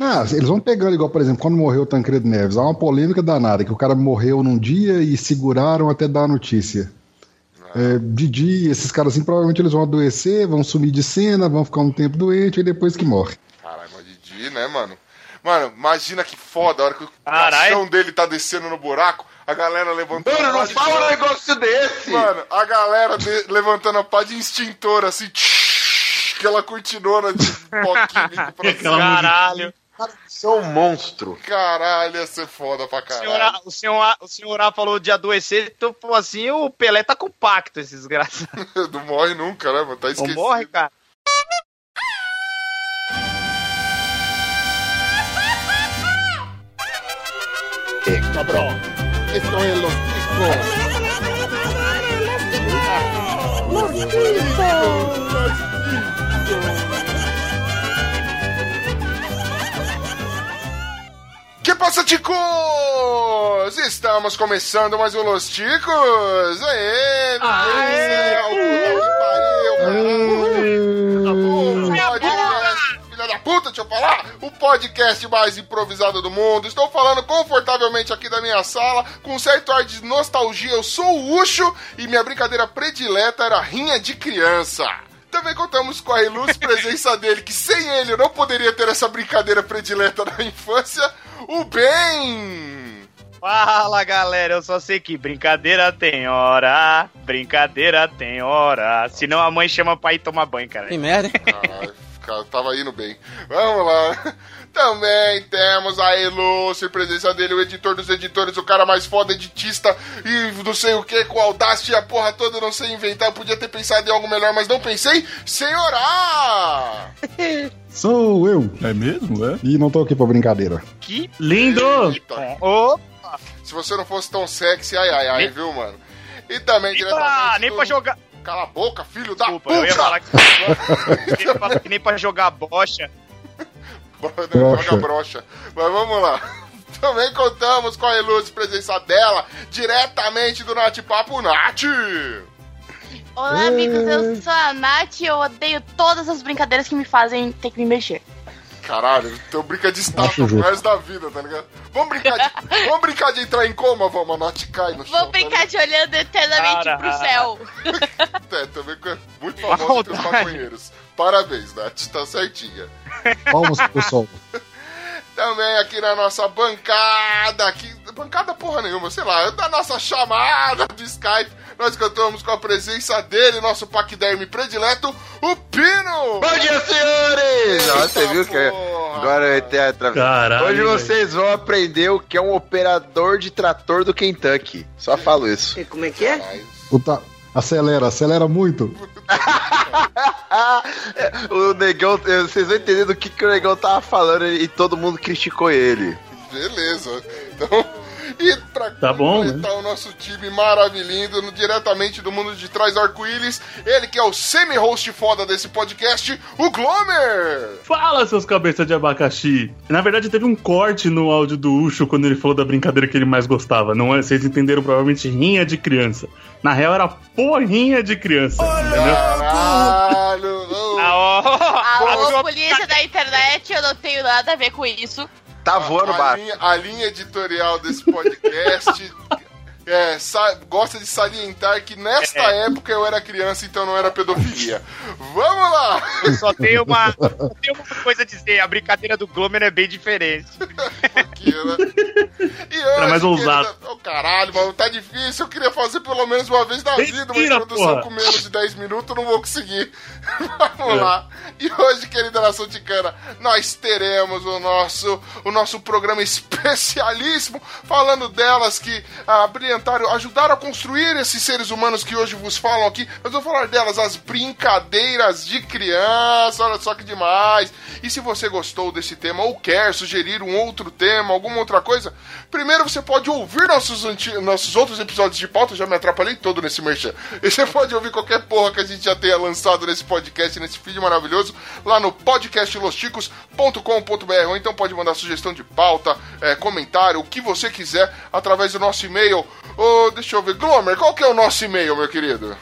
Ah, eles vão pegando, igual, por exemplo, quando morreu o Tancredo Neves, há uma polêmica danada, que o cara morreu num dia e seguraram até dar a notícia. É, Didi, esses caras assim, provavelmente eles vão adoecer, vão sumir de cena, vão ficar um tempo doente e depois que morre. Caralho, mas Didi, né, mano? Mano, imagina que foda a hora que o caixão dele tá descendo no buraco, a galera levantando. Mano, a pá não de- fala um negócio desse! Mano, a galera de- levantando a pá de extintor, assim, aquela cortinona de pó químico pra Aquela cima. Caralho. São um monstro. Caralho, ia ser foda pra O senhor, caralho. A- o, senhor, A- o senhor A falou de adoecer, então, pô, assim, o Pelé tá compacto, esse desgraçado. Não morre nunca, né, mano? Tá Não esquecido. morre, cara. Que passa, ticos? Estamos começando mais um Los Ticos. Aê! Aê! Filha da puta, deixa eu falar! O podcast mais improvisado do mundo. Estou falando confortavelmente aqui da minha sala, com um certo ar de nostalgia. Eu sou o Ucho e minha brincadeira predileta era rinha de criança. Também contamos com a ilustre presença dele, que sem ele eu não poderia ter essa brincadeira predileta na infância, o Ben! Fala, galera, eu só sei que brincadeira tem hora, brincadeira tem hora. Senão a mãe chama pra ir tomar banho, cara. Que merda? Caralho, cara, tava indo bem. Vamos lá. Também temos a ilustre presença dele, o editor dos editores, o cara mais foda, editista e não sei o que, com Audacity e a porra toda, não sei inventar. Eu podia ter pensado em algo melhor, mas não pensei. Senhorá! Sou eu. É mesmo? É? E não tô aqui pra brincadeira. Que Lindo! Eita. Ô, Se você não fosse tão sexy, ai ai ai, Nem- viu, mano? E também nem pra, diretamente. nem do- pra jogar. Cala a boca, filho da Desculpa, puta! eu ia falar que. eu ia falar que nem pra jogar bocha. Joga Brocha. brocha. Mas vamos lá. Também contamos com a ilustre presença dela, diretamente do Nath Papo Nath. Olá, amigos, eu sou a Nath e eu odeio todas as brincadeiras que me fazem ter que me mexer. Caralho, então brinca de estátua pro resto da vida, tá ligado? Vamos brincar de, vamos brincar de entrar em coma, vamos, a Nath cai no chão. Vou brincar de olhando eternamente Cara. pro céu. Tá? É, também é muito famoso entre os maconheiros. Parabéns, Nath, tá certinha. Palmas pro sol. Também aqui na nossa bancada, aqui, bancada porra nenhuma, sei lá, da nossa chamada do Skype, nós cantamos com a presença dele, nosso paquiderme predileto, o Pino! Bom dia, senhores! Nossa, você viu que porra. agora eu atrás. Caralho, Hoje vocês vão aprender o que é um operador de trator do Kentucky. Só falo isso. Como é que é? Puta, acelera, acelera muito. o negão, vocês vão entender do que, que o negão tava falando e todo mundo criticou ele. Beleza, então... E pra Tá bom, completar o nosso time maravilhoso, diretamente do mundo de trás do arco-íris, ele que é o semi-host foda desse podcast, o Glomer! Fala, seus cabeças de abacaxi! Na verdade, teve um corte no áudio do Ucho quando ele falou da brincadeira que ele mais gostava. Não é? Vocês entenderam provavelmente rinha de criança. Na real, era porrinha de criança. Entendeu? Caralho! Alô, polícia da internet, eu não tenho nada a ver com isso. Tá voando a, baixo. linha, a linha editorial desse podcast é, gosta de salientar que nesta É. época eu era criança, então não era pedofilia. Vamos lá! Eu só tenho uma, só tenho uma coisa a dizer: a brincadeira do Glomer é bem diferente. Aqui, né? E hoje, Era mais ousado. querida- Ô, caralho, mano, tá difícil. Eu queria fazer pelo menos uma vez na vida uma introdução porra. com menos de 10 minutos, eu não vou conseguir. Vamos lá. E hoje, querida nação ticana, nós teremos o nosso, o nosso programa especialíssimo falando delas que ah, brilhantaram, ajudaram a construir esses seres humanos que hoje vos falam aqui. Nós vamos falar delas, as brincadeiras de criança. Olha só que demais. E se você gostou desse tema ou quer sugerir um outro tema, alguma outra coisa, primeiro você pode ouvir nossos, nossos outros episódios de pauta. Já me atrapalhei todo nesse merchan. E você pode ouvir qualquer porra que a gente já tenha lançado nesse podcast, nesse feed maravilhoso, lá no podcastlosticos.com.br. Ou então pode mandar sugestão de pauta, é, comentário, o que você quiser, através do nosso e-mail. Ô, deixa eu ver. Glomer, qual que é o nosso e-mail, meu querido?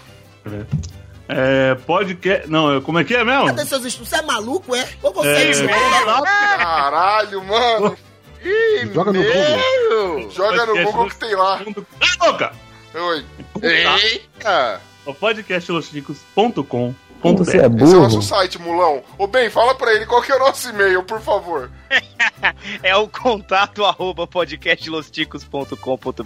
É. Podcast. Não, como é que é mesmo? Cadê seus estudos? Você é maluco, é? Ou você É, é, contato, caralho, mano. Joga no Google. Joga no Google que tem lá. Cala a boca! Oi. Eita! O podcastlosticos.com.br Você é Esse é o burro. nosso site, mulão. Ô, bem, fala pra ele qual que é o nosso e-mail, por favor. É o contato arroba podcastlosticos.com.br.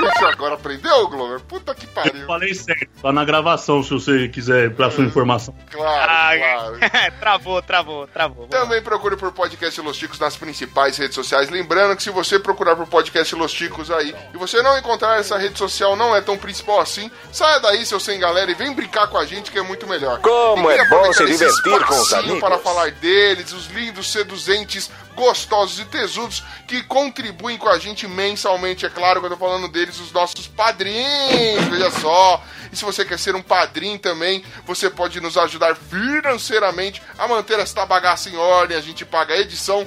Você agora aprendeu, Glover? Puta que Eu pariu. falei certo, tá na gravação se você quiser pra sua informação. Claro, Ah, claro. travou, travou, travou. Também procure por Podcast Los Ticos nas principais redes sociais. Lembrando que se você procurar por Podcast Los Ticos aí e você não encontrar essa rede social, não é tão principal assim, saia daí, seu sem galera, e vem brincar com a gente que é muito melhor. Como é bom se divertir com os amigos. para falar deles, os lindos, seduzentes, gostosos e tesudos que contribuem com a gente mensalmente, é claro que eu tô falando deles, os nossos padrinhos, veja só. E se você quer ser um padrinho também, você pode nos ajudar financeiramente a manter esta bagaça em ordem. A gente paga a edição.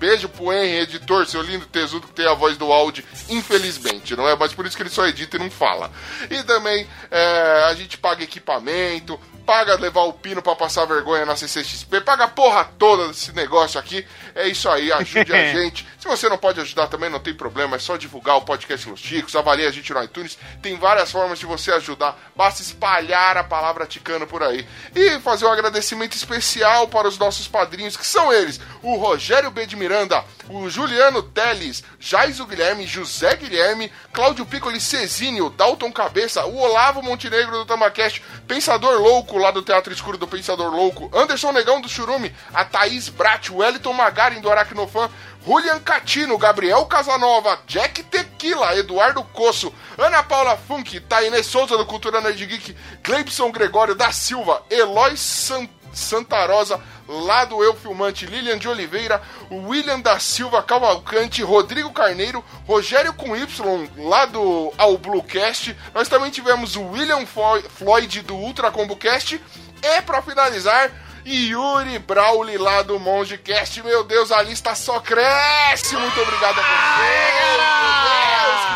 Beijo pro Henry, editor, seu lindo tesudo que tem a voz do áudio, infelizmente, não é? Mas por isso que ele só edita e não fala. E também é, a gente paga equipamento, paga levar o pino pra passar vergonha na CCXP, paga a porra toda desse negócio aqui. É isso aí, ajude a gente. Se você não pode ajudar também, não tem problema, é só divulgar o podcast Los Chicos, avalie a gente no iTunes. Tem várias formas de você ajudar, basta espalhar a palavra ticana por aí. E fazer um agradecimento especial para os nossos padrinhos, que são eles: o Rogério B. de Miranda, o Juliano Teles, Jaiso Guilherme, José Guilherme, Cláudio Piccoli Cezinho, Dalton Cabeça, o Olavo Montenegro do Tamacast, Pensador Louco lá do Teatro Escuro do Pensador Louco, Anderson Negão do Churume, a Thaís Brat, o Wellington Magarin do Aracnofan, Julian Catino, Gabriel Casanova, Jack Tequila, Eduardo Coço, Ana Paula Funk, Tainê Souza do Cultura Nerd Geek, Cleibson Gregório da Silva, Eloy San Santa Rosa, lá do Eu Filmante, Lilian de Oliveira, William da Silva Cavalcante, Rodrigo Carneiro, Rogério com Y, lá do Ao Bluecast. Nós também tivemos o William Flo- Floyd do Ultra Combo Cast. E pra finalizar, Yuri Brauli lá do Mongecast. Meu Deus, a lista só cresce. Muito obrigado a vocês.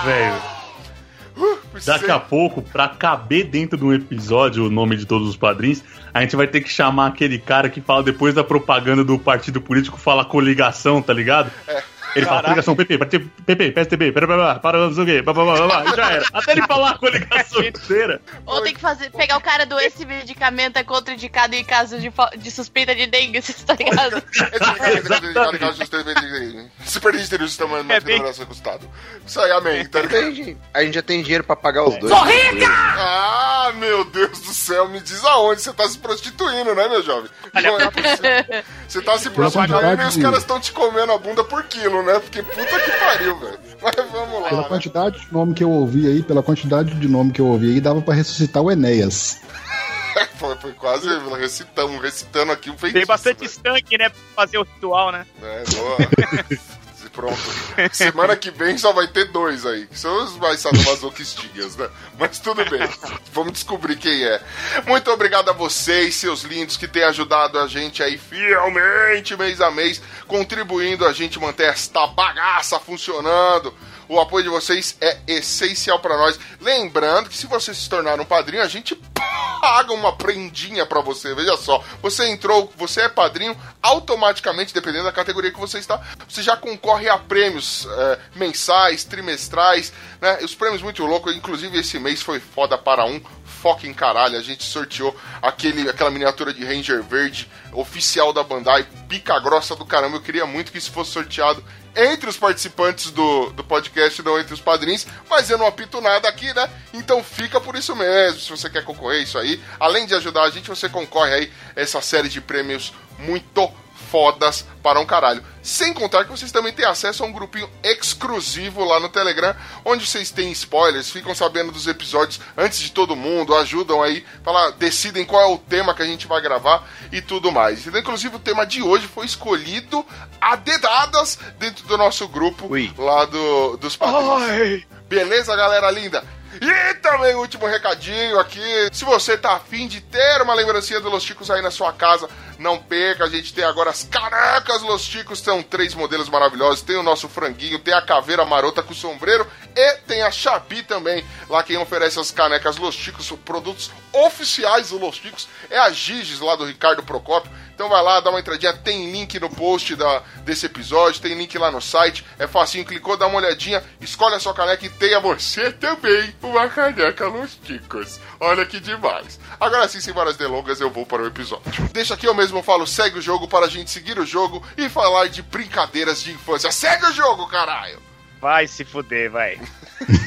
Velho, daqui a pouco, pra caber dentro de um episódio o nome de todos os padrinhos, a gente vai ter que chamar aquele cara que fala depois da propaganda do partido político, fala coligação, tá ligado? Ele fala coligação PP, PP, PSTB, para, para, para, não sei o quê, blá, blá, blá, blá, e já era. Até ele falar a coligação inteira. Ou tem que fazer, pegar o cara do esse medicamento é contraindicado em caso de, de suspeita de dengue, você tá ligado? Se perder interesse tamanho É mais bem- remuneração custado. Isso aí, amém. Tá. A gente já tem dinheiro pra pagar os dois. Ah, meu Deus do céu, me diz aonde você tá se prostituindo, né, meu jovem? Não é possível. Você tá se prostituindo e os caras estão te comendo a bunda por quilo, né? Porque puta que pariu, velho. Mas vamos lá. Pela né? quantidade de nome que eu ouvi aí, pela quantidade de nome que eu ouvi aí, dava pra ressuscitar o Enéas. Foi, foi quase recitamos, recitando aqui um feitiço. Tem bastante velho. estanque, né? Pra fazer o ritual, né? É, boa. Pronto. Semana que vem só vai ter dois aí. Que são os mais sadomasoquistinhas, né? Mas tudo bem. Vamos descobrir quem é. Muito obrigado a vocês, seus lindos, que têm ajudado a gente aí fielmente, mês a mês, contribuindo a gente manter esta bagaça funcionando. O apoio de vocês é essencial pra nós. Lembrando que se você se tornar um padrinho, a gente paga uma prendinha pra você. Veja só, você entrou, você é padrinho, automaticamente, dependendo da categoria que você está, você já concorre a prêmios é, mensais, trimestrais, né? Os prêmios muito loucos, inclusive esse mês foi foda para um fucking caralho. A gente sorteou aquele, aquela miniatura de Ranger Verde oficial da Bandai, pica grossa do caramba. Eu queria muito que isso fosse sorteado entre os participantes do, do podcast, não entre os padrinhos, mas eu não apito nada aqui, né? Então fica por isso mesmo, se você quer concorrer isso aí. Além de ajudar a gente, você concorre aí a essa série de prêmios muito fodas para um caralho. Sem contar que vocês também têm acesso a um grupinho exclusivo lá no Telegram, onde vocês têm spoilers, ficam sabendo dos episódios antes de todo mundo, ajudam aí, fala, decidem qual é o tema que a gente vai gravar e tudo mais. Então, inclusive, o tema de hoje foi escolhido a dedadas dentro do nosso grupo Ui. lá do, dos padrinhos. Beleza, galera linda? E também o último recadinho aqui. Se você tá afim de ter uma lembrancinha do Los Chicos aí na sua casa, não perca. A gente tem agora as canecas Los Chicos. São três modelos maravilhosos. Tem o nosso franguinho, tem a caveira marota com sombreiro E tem a Shopee também, lá quem oferece as canecas Los Chicos, produtos oficiais do Los Chicos, é a Giges lá do Ricardo Procópio. Então vai lá, dá uma entradinha, tem link no post da, desse episódio, tem link lá no site, é facinho, clicou, dá uma olhadinha, escolhe a sua caneca e tenha você também uma caneca Los Chicos. Olha que demais. Agora sim, sem várias delongas, eu vou para o episódio. Deixa aqui eu mesmo falo, segue o jogo para a gente seguir o jogo e falar de brincadeiras de infância. Segue o jogo, caralho! Vai se fuder, vai.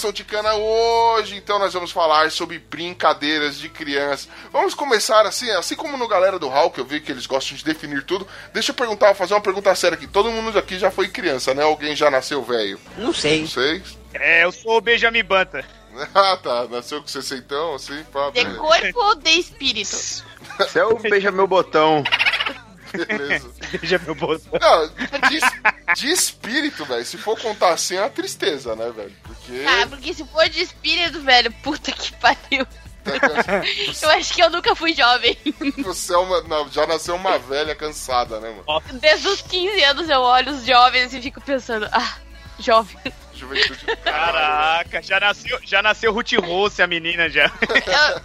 nação ticana, hoje então nós vamos falar sobre brincadeiras de criança. Vamos começar assim, assim como no Galera do que eu vi que eles gostam de definir tudo. Deixa eu perguntar, fazer uma pergunta séria aqui. Todo mundo aqui já foi criança, né? Alguém já nasceu velho? Não sei. Não sei. É, eu sou o Benjamin Banta. Ah, tá. Nasceu com 60, assim, pá, De corpo ou de espírito? Você é o beija meu botão. Beleza. Beija meu bolso. Não, de, de espírito, velho. Se for contar assim, é uma tristeza, né, velho? Porque. Ah, porque se for de espírito, velho, puta que pariu. Eu acho que eu nunca fui jovem. Você é uma, não, já nasceu uma velha cansada, né, mano? Desde os 15 anos eu olho os jovens e fico pensando, ah, jovem. Juventude. Caraca, já nasceu, já nasceu Ruth Rose, a menina já.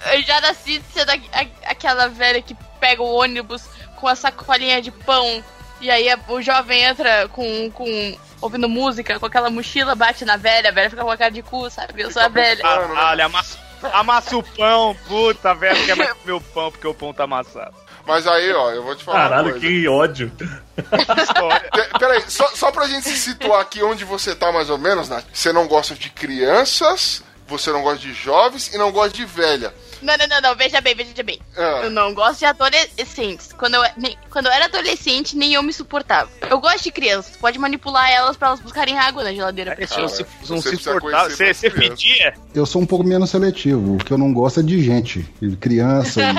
Eu, eu já nasci sendo a- a- aquela velha que pega o ônibus com a sacolinha de pão. E aí o jovem entra com, com. ouvindo música, com aquela mochila, bate na velha, a velha fica com a cara de cu, sabe? Eu sou a velha. Caralho, amassa, amassa o pão, puta, velho, quer mais comer o pão porque o pão tá amassado. Mas aí, ó, eu vou te falar. uma Caralho, coisa. que ódio. Peraí, só, só pra gente se situar aqui onde você tá mais ou menos, Nath. Você não gosta de crianças, você não gosta de jovens e não gosta de velha. Não, não, não, não, veja bem, veja bem. Ah. Eu não gosto de adolescentes. Quando eu, nem- quando eu era adolescente, nem eu me suportava. Eu gosto de crianças, pode manipular elas pra elas buscarem água na geladeira. pra Você ti. não se, não você se conhecer Você, você pedia? Eu sou um pouco menos seletivo. O que eu não gosto é de gente. de Criança.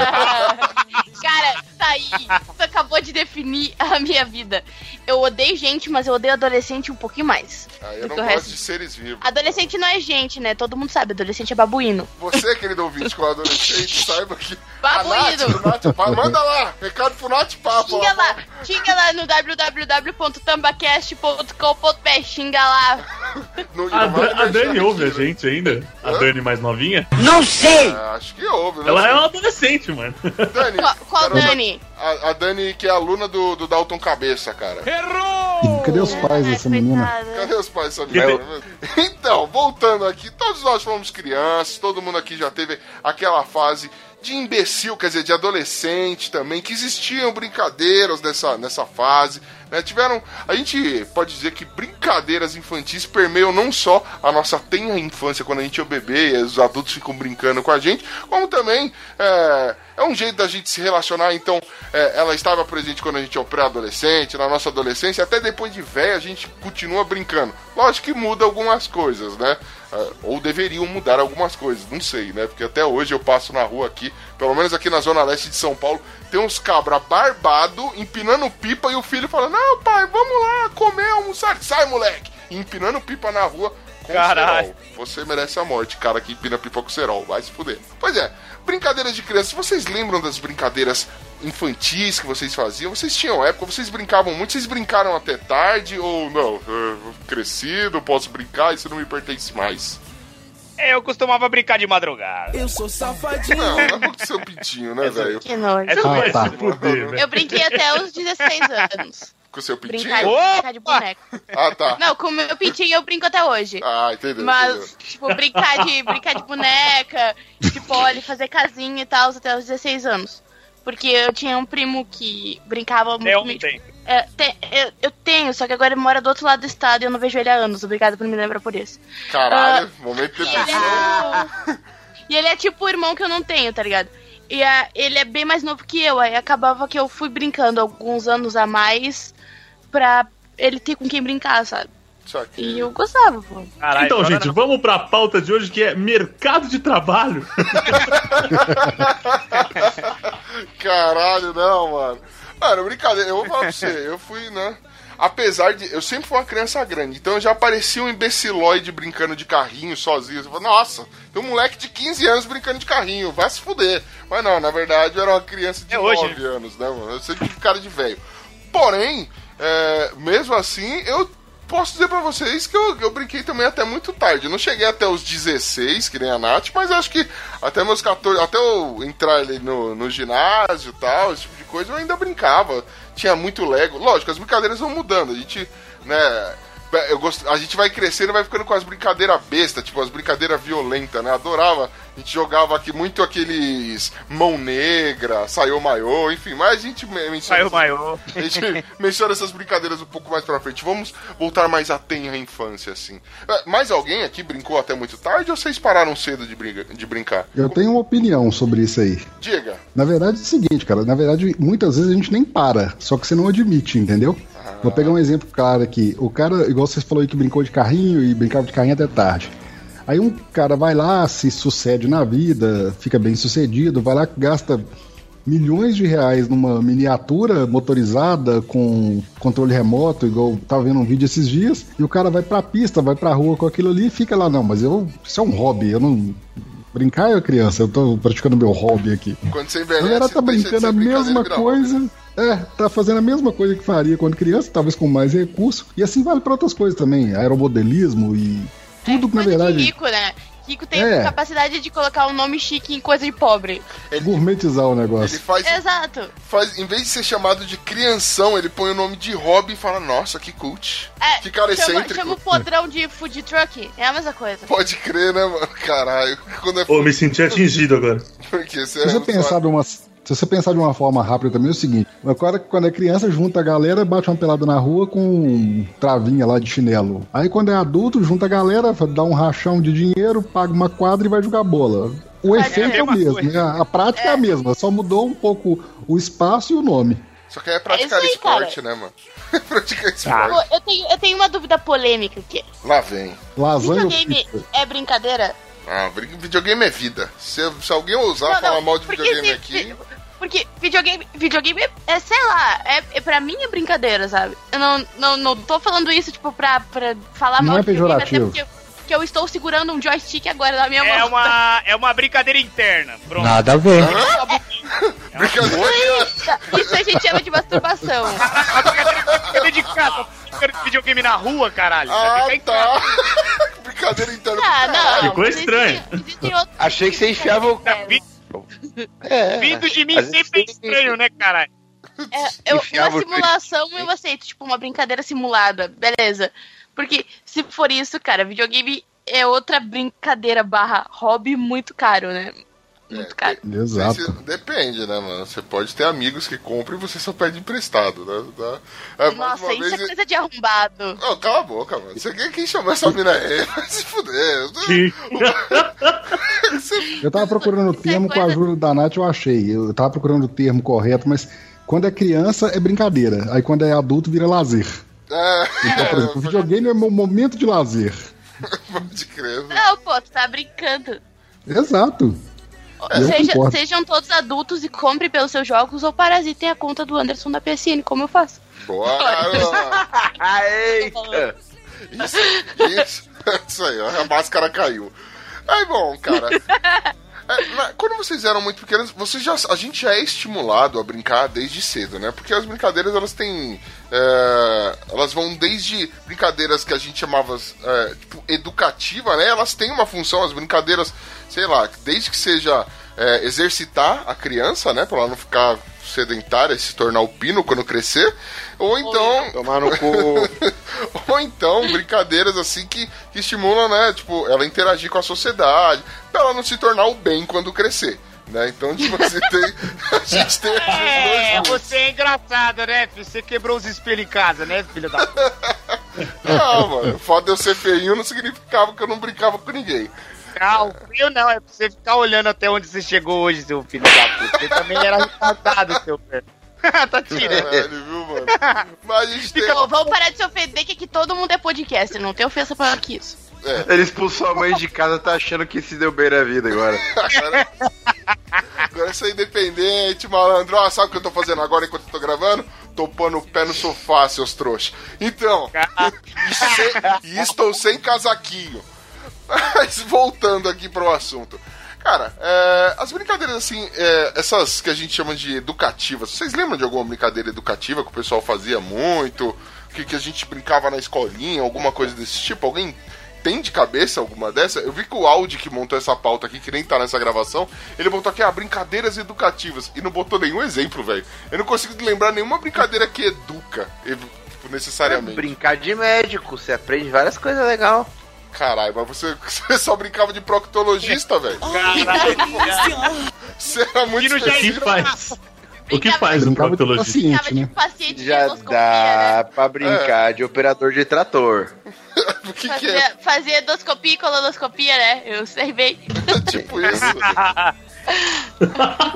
Cara, tá aí. Você acabou de definir a minha vida. Eu odeio gente, mas eu odeio adolescente um pouquinho mais. Aí eu não gosto resto. de seres vivos. Adolescente não é gente, né? Todo mundo sabe, adolescente é babuíno. Você, querido ouvinte, com adolescente, saiba que. Babuíno. A Nath, Nath manda lá, recado pro Nath Papo. Xinga lá, xinga lá no www.tambacast.com.br, xinga lá. No, A, Dan- a Dani ouve a aqui, né? gente ainda? A Hã? Dani mais novinha? Não sei! É, acho que ouve, né? Ela é uma adolescente, mano. Dani, Qual, qual garota- Dani? A, a Dani, que é aluna do, do Dalton Cabeça, cara. E cadê os pais dessa menina? Cadê os pais dessa menina? Então, voltando aqui, todos nós fomos crianças, todo mundo aqui já teve aquela fase de imbecil, quer dizer, de adolescente também, que existiam brincadeiras nessa, nessa fase. né? Tiveram. A gente pode dizer que brincadeiras infantis permeiam não só a nossa tenra infância quando a gente é bebê e os adultos ficam brincando com a gente, como também é, é um jeito da gente se relacionar. Então, é, ela estava presente quando a gente é um pré-adolescente, na nossa adolescência, até depois de velho a gente continua brincando. Lógico que muda algumas coisas, né? É, ou deveriam mudar algumas coisas, não sei, né? Porque até hoje eu passo na rua aqui, pelo menos aqui na zona leste de São Paulo, tem uns cabra barbado empinando pipa e o filho fala: Não, pai, vamos lá comer, almoçar. Sai, moleque! E empinando pipa na rua com Caralho. cerol. Você merece a morte, cara que empina pipa com cerol. Vai se fuder. Pois é, brincadeiras de criança. Vocês lembram das brincadeiras infantis que vocês faziam? Vocês tinham época, vocês brincavam muito? Vocês brincaram até tarde ou não? Eu crescido, posso brincar, isso não me pertence mais. É, eu costumava brincar de madrugada. Eu sou safadinho. Não, não é porque seu pintinho, né, velho? Que nojo. É Ah, tá. Velho. Eu brinquei até os 16 anos. Com seu pintinho? Brincar, Opa! brincar de boneco. Ah, tá. Não, com o meu pintinho eu brinco até hoje. Ah, entendeu. entendeu. Mas, tipo, brincar de, brincar de boneca, de pole, fazer casinha e tal, até os 16 anos. Porque eu tinha um primo que brincava muito Até comigo. ontem. É, tem- eu, eu tenho, só que agora ele mora do outro lado do estado e eu não vejo ele há anos. Obrigada por me lembrar por isso. Caralho, momento de E é, e ele é tipo o irmão que eu não tenho, tá ligado? E a- ele é bem mais novo que eu, aí acabava que eu fui brincando alguns anos a mais pra ele ter com quem brincar, sabe? Isso aqui. E eu gostava, pô. Caralho, então, gente, não. vamos pra pauta de hoje que é mercado de trabalho. Caralho, não, mano. Mano, brincadeira, eu vou falar pra você, eu fui, né? Apesar de. Eu sempre fui uma criança grande, então eu já parecia um imbecilóide brincando de carrinho sozinho. Você fala, nossa, tem um moleque de 15 anos brincando de carrinho, vai se fuder. Mas não, na verdade eu era uma criança de É hoje, 9 anos, né, mano? Eu sempre tive cara de velho. Porém, é, mesmo assim, eu posso dizer pra vocês que eu, eu brinquei também até muito tarde. Eu não cheguei até os 16, que nem a Nath, mas acho que até meus 14, até eu entrar ali no, no ginásio e tal, esse tipo de coisa, eu ainda brincava. Tinha muito Lego. Lógico, as brincadeiras vão mudando. A gente, né. Eu gosto, a gente vai crescendo e vai ficando com as brincadeiras bestas, tipo as brincadeiras violentas, né? Adorava. A gente jogava aqui muito aqueles mão negra, saiu maiô, enfim, mas a gente me- menciona Saiu essas- maior. a gente menciona essas brincadeiras um pouco mais pra frente. Vamos voltar mais à tenra infância, assim. É, Mais alguém aqui brincou até muito tarde ou vocês pararam cedo de, brinca- de brincar? Eu tenho uma opinião sobre isso aí. Diga. Na verdade é o seguinte, cara. Na verdade, muitas vezes a gente nem para, só que você não admite, entendeu? Vou pegar um exemplo claro aqui. O cara, igual você falou aí que brincou de carrinho e brincava de carrinho até tarde. Aí um cara vai lá, se sucede na vida, fica bem sucedido, vai lá, gasta milhões de reais numa miniatura motorizada com controle remoto, igual tava vendo um vídeo esses dias, e o cara vai pra pista, vai pra rua com aquilo ali e fica lá, não, mas eu, isso é um hobby, eu não. Brincar é criança, eu tô praticando meu hobby aqui. Quando você A envelhece, galera tá brincando a mesma vira hobby, coisa. né? É, tá fazendo a mesma coisa que faria quando criança, talvez com mais recurso. E assim vale pra outras coisas também, aeromodelismo e tudo que na verdade rico, né? Rico tem É. capacidade de colocar um nome chique em coisa de pobre. gourmetizar o Ele negócio. faz, Exato. faz, em vez de ser chamado de crianção, ele põe o nome de hobby e fala, nossa, que cult. É, Que cara chama, excêntrico. chama o podrão de food truck. É a mesma coisa. Pode crer, né, mano? Caralho. Quando é Ô, me senti atingido agora. porque você Se você pensar de uma. Se você pensar de uma forma rápida também, é o seguinte: o cara, quando é criança, junta a galera, bate uma pelada na rua com um travinha lá de chinelo. Aí, quando é adulto, junta a galera, dá um rachão de dinheiro, paga uma quadra e vai jogar bola. O Mas efeito é é, a o mesmo, né? a prática é. a mesma, só mudou um pouco o espaço e o nome. Só que é praticar É aí, esporte, né, mano? praticar esporte. eu, tenho, eu tenho uma dúvida polêmica aqui. Lá vem. Lasanha Videogame é brincadeira? Ah, videogame é vida. Se, se alguém ousar Não, falar não, mal de videogame se- aqui. Porque videogame, videogame é, é, sei lá, é, é pra mim é brincadeira, sabe? Eu não, não, não tô falando isso, tipo, pra, pra falar Não mal é de videogame, até pejorativo. porque, eu- porque eu estou segurando um joystick agora na minha É mão. uma, é uma brincadeira interna. Pronto. Nada a ver. Brincadeira. Isso a gente chama de masturbação. Brincadeira de casa. Videogame na rua, caralho. Ah, tá. brincadeira interna. Ah, não. Ficou estranho. Existem, existem outros Achei que você enfiava o. É, Vi- É, Vindo de mim sempre é tem- estranho, né, caralho? É, eu, uma simulação eu aceito, tipo, uma brincadeira simulada, beleza. Porque se for isso, cara, videogame é outra brincadeira barra hobby muito caro, né? Muito caro. Exato. Depende, né, mano? Você pode ter amigos que compram e você só pede emprestado, né? É, Nossa, isso é vez- coisa de arrombado. Ô, cala a boca, mano. Você quer quem chamou essa mina aí? Vai se fuder. Eu tava procurando o é termo, com a coisa- ajuda da Nath eu achei. Eu tava procurando o termo correto, mas quando é criança é brincadeira. Aí quando é adulto vira lazer. É, Então, por exemplo, o videogame é meu momento de lazer. pode crer. Não, pô, tu tá brincando. Exato. Seja- sejam todos adultos e comprem pelos seus jogos ou parasitem a conta do Anderson da PSN, como eu faço. Boa, garoto. Eita! Isso, isso, isso aí, ó, a máscara caiu. Aí, bom, cara. é, quando vocês eram muito pequenos, vocês já, a gente já é estimulado a brincar desde cedo, né? Porque as brincadeiras, elas têm. é, elas vão desde brincadeiras que a gente chamava é, tipo, educativa, né? Elas têm uma função, as brincadeiras, sei lá, desde que seja é, exercitar a criança, né? Pra ela não ficar sedentária e se tornar o pino quando crescer. Ou então. Tomar no cu. Ou então, brincadeiras assim que, que estimulam, né? Tipo, ela interagir com a sociedade, pra ela não se tornar o bem quando crescer. Né? Então, tipo assim, tem, a gente tem esses É, você é engraçado, né, filho? Você quebrou os espelhos em casa, né, filho da puta? Não, mano. O fato de eu ser feinho não significava que eu não brincava com ninguém. Não, frio não, é pra você ficar olhando até onde você chegou hoje, seu filho da puta. Você também era retardado, seu filho. tá tirando. Caralho, viu, mano? Mas a gente tem. Então, vamos parar de se ofender que aqui todo mundo é podcast, não tem ofensa maior que isso. Ele expulsou a mãe de casa, tá achando que se deu bem na vida agora. Agora, é independente, malandro. Ó, sabe o que eu tô fazendo agora enquanto eu tô gravando? Tô pondo o pé no sofá, seus trouxas. Então, e, sem- e estou sem casaquinho. Mas voltando aqui pro assunto. Cara, é, as brincadeiras assim, é, essas que a gente chama de educativas, vocês lembram de alguma brincadeira educativa que o pessoal fazia muito? Que, que a gente brincava na escolinha, alguma coisa desse tipo? Alguém tem de cabeça alguma dessa? Eu vi que o Audi que montou essa pauta aqui, que nem tá nessa gravação, ele botou aqui, ah, brincadeiras educativas, e não botou nenhum exemplo, velho. Eu não consigo lembrar nenhuma brincadeira que educa, tipo, necessariamente. Brincar de médico, você aprende várias coisas legais. Caralho, mas você, você só brincava de proctologista, velho. Você era muito O que faz? O que faz um proctologista? paciente, né? paciente de Já dá né? pra brincar de operador de trator. O que, que é? Fazia, fazia endoscopia e colonoscopia, né? Eu sei bem. tipo isso.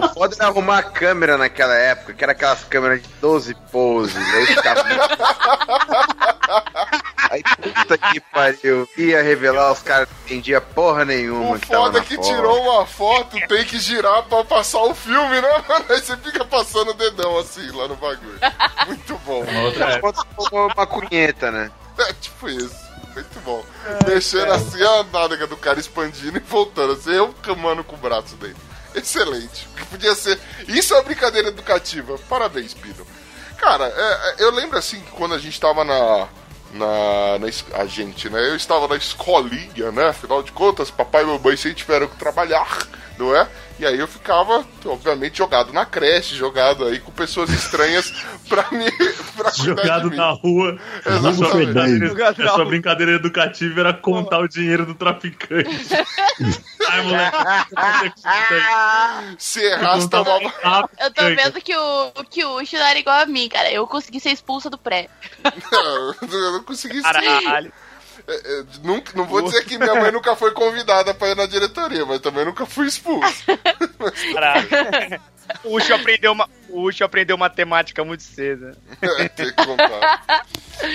O foda era arrumar a câmera naquela época, que era aquelas câmeras de 12 poses. Aí ficava. Aí puta que pariu. Ia revelar, os caras não entendiam porra nenhuma. O que foda é que foto. tirou uma foto, tem que girar pra passar o filme, né, mano? Aí você fica passando o dedão assim lá no bagulho. Muito bom. Outra é. Foto ficou uma cunheta, né? É tipo isso. Muito bom. Mexendo assim a nádega do cara expandindo e voltando. Assim, eu camando com o braço dele. Excelente. Que podia ser. Isso é uma brincadeira educativa. Parabéns, Pino. Cara, é, é, eu lembro assim que quando a gente tava na. Na, na a gente, né? Eu estava na escolinha, né? Afinal de contas, papai e mamãe sempre tiveram que trabalhar, não é? E aí eu ficava, obviamente, jogado na creche, jogado aí com pessoas estranhas pra me. Pra Jogado mim. na rua. Exatamente. A sua brincadeira, Jogado na a sua rua. brincadeira educativa era contar o dinheiro do traficante. Ai, moleque. Se errasse, tomava. Eu tô vendo que o, que o Ucho não era igual a mim, cara. Eu consegui ser expulsa do pré. eu não consegui ser. É, é, nunca, não vou dizer que minha mãe nunca foi convidada pra ir na diretoria, mas também nunca fui expulso. Caralho. O Ucho aprendeu, uma, o Ucho aprendeu matemática muito cedo. Tem que contar.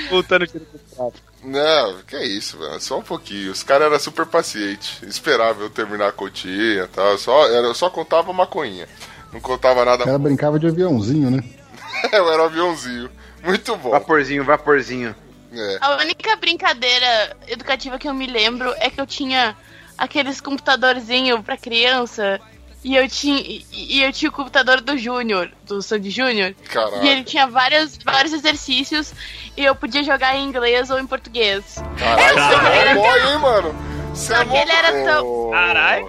Voltando tiro pro prato. Não, que isso, velho. Só um pouquinho. Os caras eram super pacientes. Esperava eu terminar a cotinha e tal. Só, era, eu só contava maconhinha. Não contava nada. O cara brincava de aviãozinho, né? eu era um aviãozinho. Muito bom. Vaporzinho, vaporzinho. É. A única brincadeira educativa que eu me lembro é que eu tinha aqueles computadorzinho pra criança. E eu tinha, e, e eu tinha o computador do Júnior, do Sandy Júnior. Caralho. E ele tinha vários, vários exercícios e eu podia jogar em inglês ou em português. Caralho, você é boy, hein, mano? Você é Só que ele era tão. Caralho.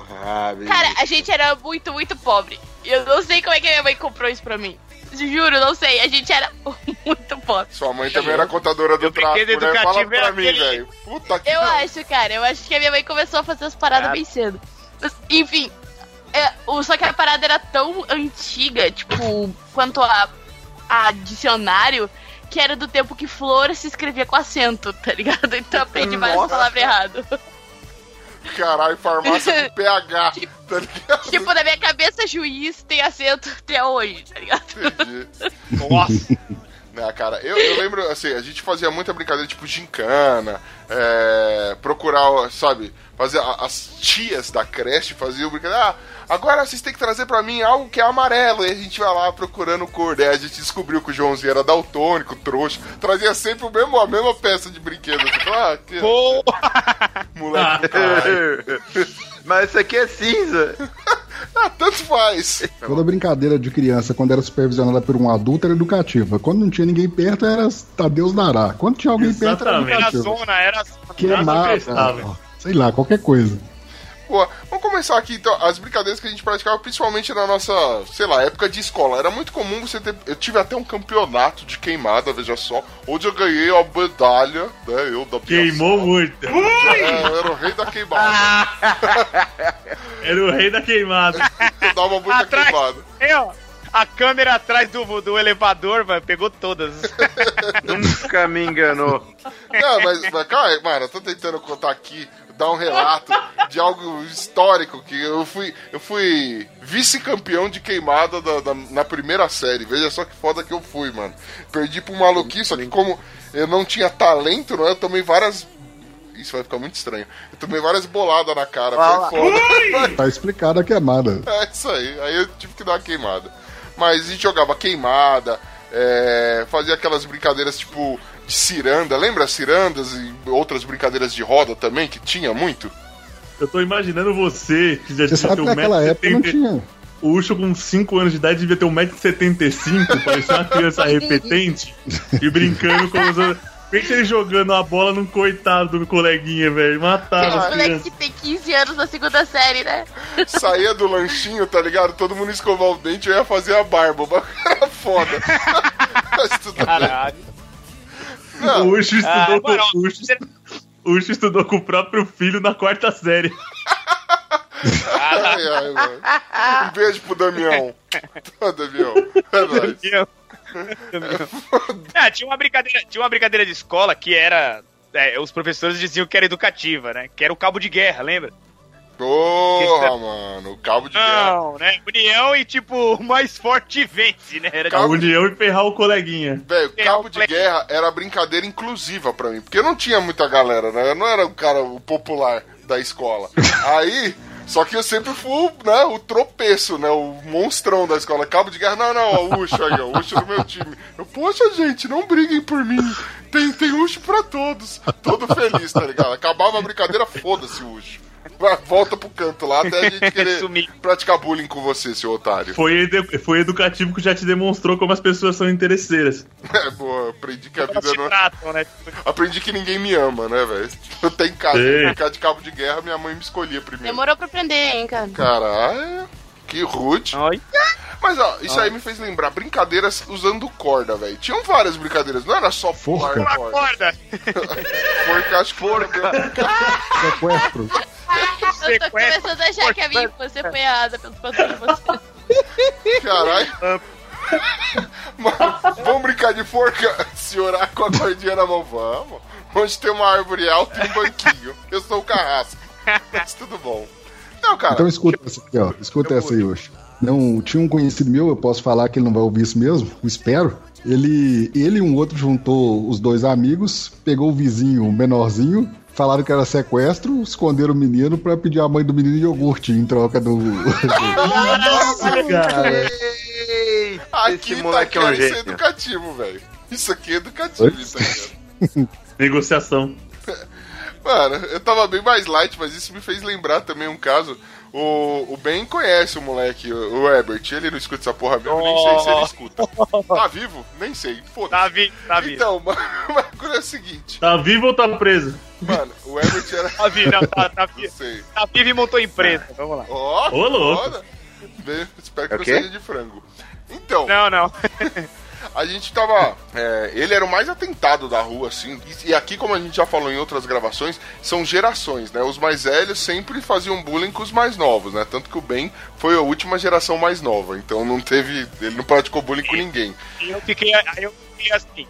Cara, a gente era muito, muito pobre. E Eu não sei como é que minha mãe comprou isso pra mim. Juro, não sei. A gente era muito pobre. Sua mãe também era contadora do tráfico, né? Fala educativo pra mim, velho. Puta que Eu acho, cara. Eu acho que a minha mãe começou a fazer as paradas bem cedo. Mas, enfim, é, só que a parada era tão antiga, tipo, quanto a, a dicionário, que era do tempo que flor se escrevia com acento, tá ligado? Então eu aprendi várias Nossa. palavras erradas. Caralho, farmácia com PH. Tá ligado? tipo, na minha cabeça, juiz tem acento até hoje, tá ligado? Entendi. Nossa. Né, cara, eu, eu lembro, assim, a gente fazia muita brincadeira, tipo gincana, é, procurar, sabe, fazer as tias da creche faziam brincadeira, ah, agora vocês têm que trazer pra mim algo que é amarelo, e a gente vai lá procurando cor, daí a gente descobriu que o Joãozinho era daltônico, trouxa, trazia sempre o mesmo, a mesma peça de brinquedo, fala, ah, que moleque. Mas isso aqui é cinza. ah, tanto faz. Toda brincadeira de criança, quando era supervisionada por um adulto, era educativa. Quando não tinha ninguém perto, era a Deus dará. Quando tinha alguém perto, era Exatamente. era zona, era Queimava, prestável. sei lá, qualquer coisa. Pô, vamos começar aqui então as brincadeiras que a gente praticava, principalmente na nossa, sei lá, época de escola. Era muito comum você ter. Eu tive até um campeonato de queimada, veja só, onde eu ganhei a medalha, né? Eu da Queimou muito. É, eu era o rei da queimada. Era o rei da queimada. Dá uma muita Atrás. queimada. Ó. A câmera atrás do, do elevador, mano, pegou todas. Nunca me enganou. Não, mas, mas calma aí, mano, eu tô tentando contar aqui, dar um relato de algo histórico, que eu fui, eu fui vice-campeão de queimada da- da- na primeira série. Veja só que foda que eu fui, mano. Perdi pro maluquinho, só que como eu não tinha talento, né, eu tomei várias... Isso vai ficar muito estranho. Eu tomei várias boladas na cara, foi foda. Tá explicada a queimada. É isso aí. Aí eu tive que dar uma queimada. Mas a gente jogava queimada, é, fazia aquelas brincadeiras tipo de ciranda. Lembra cirandas e outras brincadeiras de roda também, que tinha muito? Eu tô imaginando você, que já Você devia sabe ter que naquela época não 1,70m. tinha. O Ucho com 5 anos de idade devia ter 1,75m, parecia uma criança repetente e brincando com os outros. Pensa ele jogando a bola num coitado do coleguinha, velho. Matava as moleque que tem 15 anos na segunda série, né? Saía do lanchinho, tá ligado? Todo mundo escovar o dente, eu ia fazer a barba. O bagulho era foda. Mas tudo bem. Caralho. Não, O Ucho estudou, Ah, com, estudou com o próprio filho na quarta série. ai, ai, mano. Um beijo pro Damião. Tá, Damião. É nóis. Ah, tinha uma brincadeira, tinha uma brincadeira de escola que era. é, os professores diziam que era educativa, né? Que era o cabo de guerra, lembra? Porra, mano. O cabo de guerra. Não, né? União e tipo, o mais forte vence, né? Era A Cabo- união e ferrar o coleguinha. Velho, cabo de guerra era brincadeira inclusiva pra mim, porque não tinha muita galera, né? Eu não era o cara o popular da escola. Aí, só que eu sempre fui, né, o tropeço, né, o monstrão da escola. Cabo de guerra, não, não, o Ucho aí, ó, Ucho do meu time. Eu, poxa, gente, não briguem por mim. Tem, tem Ucho pra todos. Todo feliz, tá ligado? Acabava a brincadeira, foda-se o Ucho. Volta pro canto lá até a gente querer Sumir. praticar bullying com você, seu otário. Foi, edu- foi educativo que já te demonstrou como as pessoas são interesseiras. É, boa, aprendi que a vida não é. tratam, né? Aprendi que ninguém me ama, né, velho? Eu tenho em casa, Sim. brincar de cabo de guerra, minha mãe me escolhia primeiro. Demorou pra aprender, hein, cara. Caralho, que rude. Oi. Mas, ó, isso aí me fez lembrar brincadeiras usando corda, velho. Tinham várias brincadeiras, não era só pular Forca. corda. Acorda! Forca, acho que Forca. Sequestro. Eu tô começando a achar que a minha infância foi errada pelos passos de vocês. Caralho. Mano, vamos brincar de forca? Se orar com a cordinha na mão, vamos. Onde tem uma árvore alta e um banquinho. Eu sou o carrasco. Mas tudo bom. Não, cara. Então escuta essa aqui, ó. Escuta essa aí hoje. Não, tinha um conhecido meu, eu posso falar que ele não vai ouvir isso mesmo, espero. Ele, ele e um outro juntou os dois amigos, pegou o vizinho menorzinho, falaram que era sequestro, esconderam o menino pra pedir a mãe do menino iogurte em troca do. Nossa, cara. Aqui esse tá moleque é um querendo ser gênio. educativo, velho. Isso aqui é educativo, tá ligado? Negociação. Mano, eu tava bem mais light, mas isso me fez lembrar também um caso. O, o Ben conhece o moleque, o, Herbert. Ele não escuta essa porra mesmo, nem sei se ele escuta. Tá vivo? Nem sei. Foda-se. Tá vindo, tá vindo. Então, mano, o bagulho é o seguinte. Tá vivo ou tá preso? Mano, o Herbert era. Tá vindo, não, tá, tá, Não vivo. sei. tá vivo e montou empresa. Vamos lá. Ó, Ô, louco. foda. Bem, Espero que É o não seja de frango. Então, Não, não. a gente tava. é, ele era o mais atentado da rua, assim. E, e aqui, como a gente já falou em outras gravações, são gerações, né? Os mais velhos sempre faziam bullying com os mais novos, né? Tanto que o Ben foi a última geração mais nova. Então não teve. Ele não praticou bullying com ninguém. E eu fiquei, eu fiquei assim.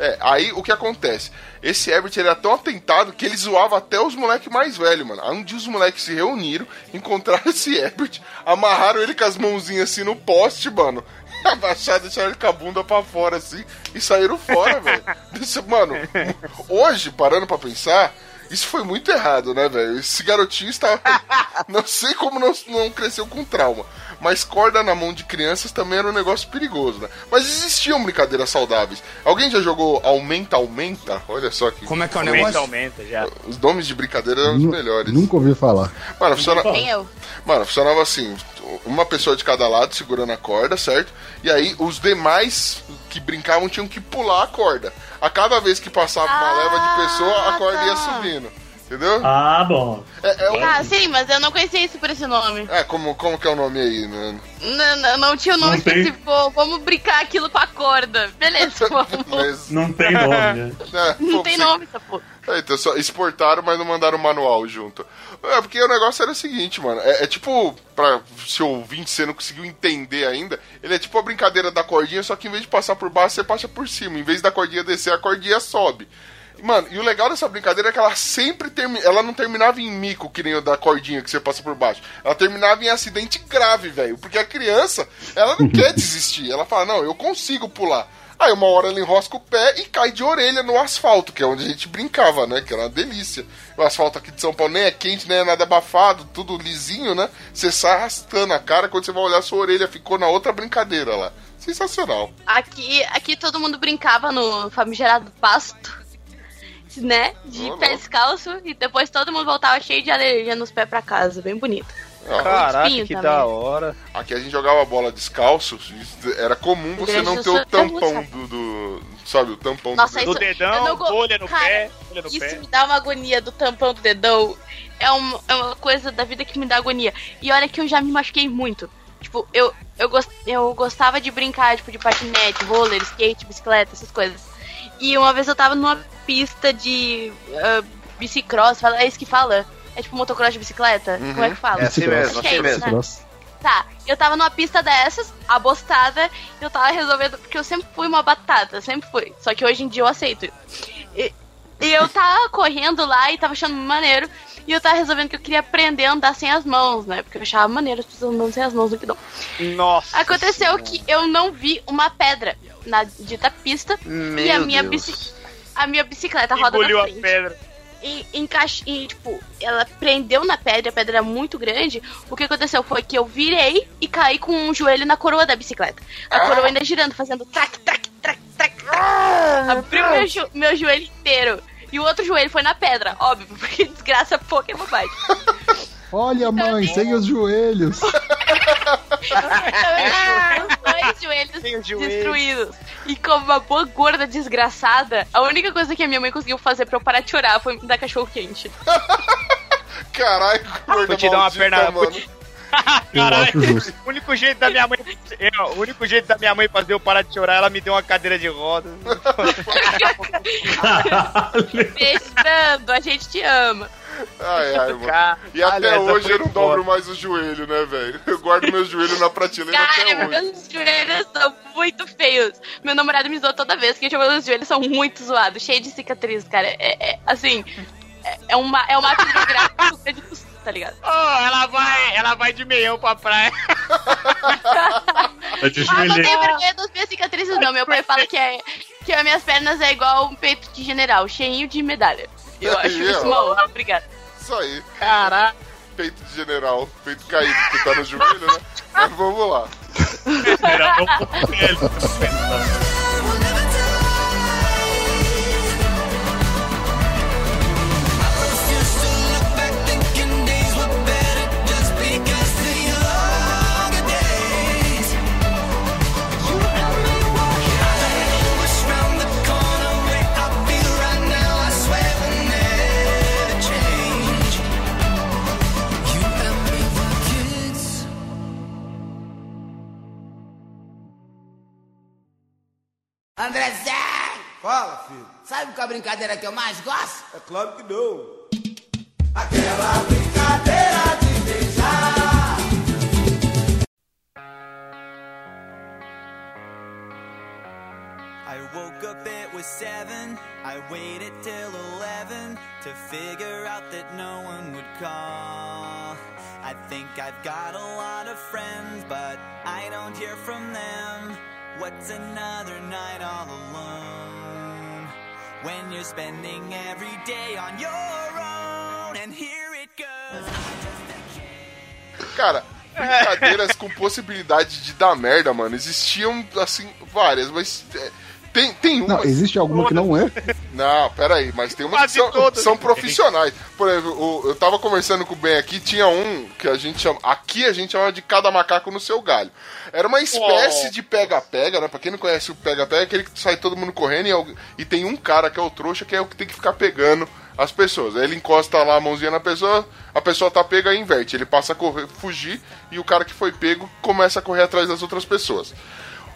É, aí o que acontece? Esse Herbert era tão atentado que ele zoava até os moleques mais velhos, mano. Aí um dia os moleques se reuniram, encontraram esse Herbert, amarraram ele com as mãozinhas assim no poste, mano. Abaixaram, deixaram ele com a bunda pra fora assim e saíram fora, velho. Mano, hoje, parando pra pensar, isso foi muito errado, né, velho? Esse garotinho estava. Não sei como não, não cresceu com trauma. Mas corda na mão de crianças também era um negócio perigoso, né? Mas existiam brincadeiras saudáveis. Alguém já jogou Aumenta Aumenta? Olha só que. Como é que é o Aumenta, negócio? aumenta já. Os nomes de brincadeira eram os melhores. Nunca ouvi falar. Mano, funciona... Nem eu. Mano, funcionava assim: uma pessoa de cada lado segurando a corda, certo? E aí os demais que brincavam tinham que pular a corda. A cada vez que passava uma Ah, leva de pessoa, a corda ia tá. subindo. Entendeu? Ah, bom. É, é, um- Ah, sim, mas eu não conhecia isso por esse nome. é, como, como que é o nome aí, né? Não, não, não tinha o nome Não tem. Vamos brincar aquilo com a corda. Beleza, vamos. Mas, Não tem nome, né? é, Não pô, tem você- nome essa porra. É, então só exportaram, mas não mandaram o manual junto. É, porque o negócio era o seguinte, mano. É, é tipo, pra se ouvinte você não conseguiu entender ainda, ele é tipo a brincadeira da cordinha, só que em vez de passar por baixo, você passa por cima. Em vez da cordinha descer, a cordinha sobe. Mano, e o legal dessa brincadeira é que ela sempre termina. Ela não terminava em mico, que nem o da cordinha que você passa por baixo. Ela terminava em acidente grave, velho. Porque a criança, ela não quer desistir. Ela fala, não, eu consigo pular. Aí uma hora ela enrosca o pé e cai de orelha no asfalto, que é onde a gente brincava, né? Que era uma delícia. O asfalto aqui de São Paulo nem é quente, nem é nada abafado, tudo lisinho, né? Você sai arrastando a cara, quando você vai olhar, sua orelha ficou na outra brincadeira lá. Sensacional. Aqui, aqui todo mundo brincava no famigerado pasto, né? De Oh, pé descalço e depois todo mundo voltava cheio de alergia nos pés pra casa. Bem bonito. Ah, Caraca, que também. da hora. Aqui a gente jogava bola descalço, era comum você não ter o tampão do, do- Sabe, o tampão Nossa, do Do Isso- eu dedão, não go- bolha no Cara, pé, bolha no Isso pé. me dá uma agonia do tampão do dedão. É uma, é uma coisa da vida que me dá agonia. E olha que eu já me machuquei muito. Tipo, eu, eu, gos- eu gostava de brincar, tipo, de patinete, roller, skate, bicicleta, essas coisas. E uma vez eu tava numa pista de uh, bicicross, fala, é isso que fala? É tipo motocross de bicicleta? Como é que fala? É assim mesmo, assim é isso, mesmo. né? Tá, eu tava numa pista dessas, abostada, e eu tava resolvendo. Porque eu sempre fui uma batata, sempre fui. Só que hoje em dia eu aceito. E, e eu tava correndo lá e tava achando maneiro. E eu tava resolvendo que eu queria aprender a andar sem as mãos, né? Porque eu achava maneiro as pessoas andando sem as mãos no guidão. Nossa. Aconteceu que eu não vi uma pedra na dita pista Meu e a minha, Deus. A minha bicicleta roda Engoliu na a frente pedra. e, encaixe, e, tipo, ela prendeu na pedra, a pedra era muito grande. O que aconteceu foi que eu virei e caí com um joelho na coroa da bicicleta. A coroa ainda girando, fazendo trac, trac, trac, trac. Abriu meu, jo- meu joelho inteiro. E o outro joelho foi na pedra, óbvio, porque desgraça pouca é bobagem. Olha, mãe, sem os joelhos. Então, os dois joelhos joelhos. destruídos. E como uma boa gorda desgraçada, a única coisa que a minha mãe conseguiu fazer pra eu parar de chorar foi me dar cachorro quente. Caralho, gorda Vou te dar uma perna. mano. Eu Caralho, o único jeito da minha mãe. é, ó, o único jeito da minha mãe fazer eu parar de chorar, ela me deu uma cadeira de rodas. Beijo, Nando, a gente te ama. Ai, ai, mano. E até essa hoje eu não dobro mais o joelho, né, velho? Eu guardo meus joelhos na prateleira até Cara, hoje. meus joelhos são muito feios. Meu namorado me zoou toda vez, porque meus joelhos são muito zoados, cheio de cicatriz, cara. É, é- assim, é, é uma, é uma do sul, tá ligado? Oh, ela vai, ela vai de meião pra praia. É de Ah, não joelho. tenho vergonha das minhas cicatrizes, não. Meu pai fala que, é, que as minhas pernas é igual um peito de general, cheinho de medalha. Eu acho Aí, isso ó. uma honra, obrigada. Isso aí. Caraca. Peito de general, peito caído, que tá no joelho, né? Mas vamos lá. Era André Zé! Fala, filho. Sabe qual a brincadeira que eu mais gosto? É claro que não. I woke up, it was seven. I waited till eleven to figure out that no one would call. I think I've got a lot of friends, but I don't hear from them. What's another night all alone? When you're spending every day on your own, and here it goes. Cara, brincadeiras com possibilidade de dar merda, mano, existiam, assim, várias, mas é, tem, tem uma. Não, existe alguma que não é? Não, pera aí, mas tem umas que são, são profissionais. Por exemplo, o- eu tava conversando com o Ben aqui, tinha um que a gente chama. Aqui a gente chama de cada macaco no seu galho. Era uma espécie Oh. de pega-pega, né? Pra quem não conhece o pega-pega, é aquele que sai todo mundo correndo e, algu- e tem um cara que é o trouxa que é o que tem que ficar pegando as pessoas. Aí ele encosta lá a mãozinha na pessoa, a pessoa tá pega e inverte. Ele passa a correr, fugir e o cara que foi pego começa a correr atrás das outras pessoas.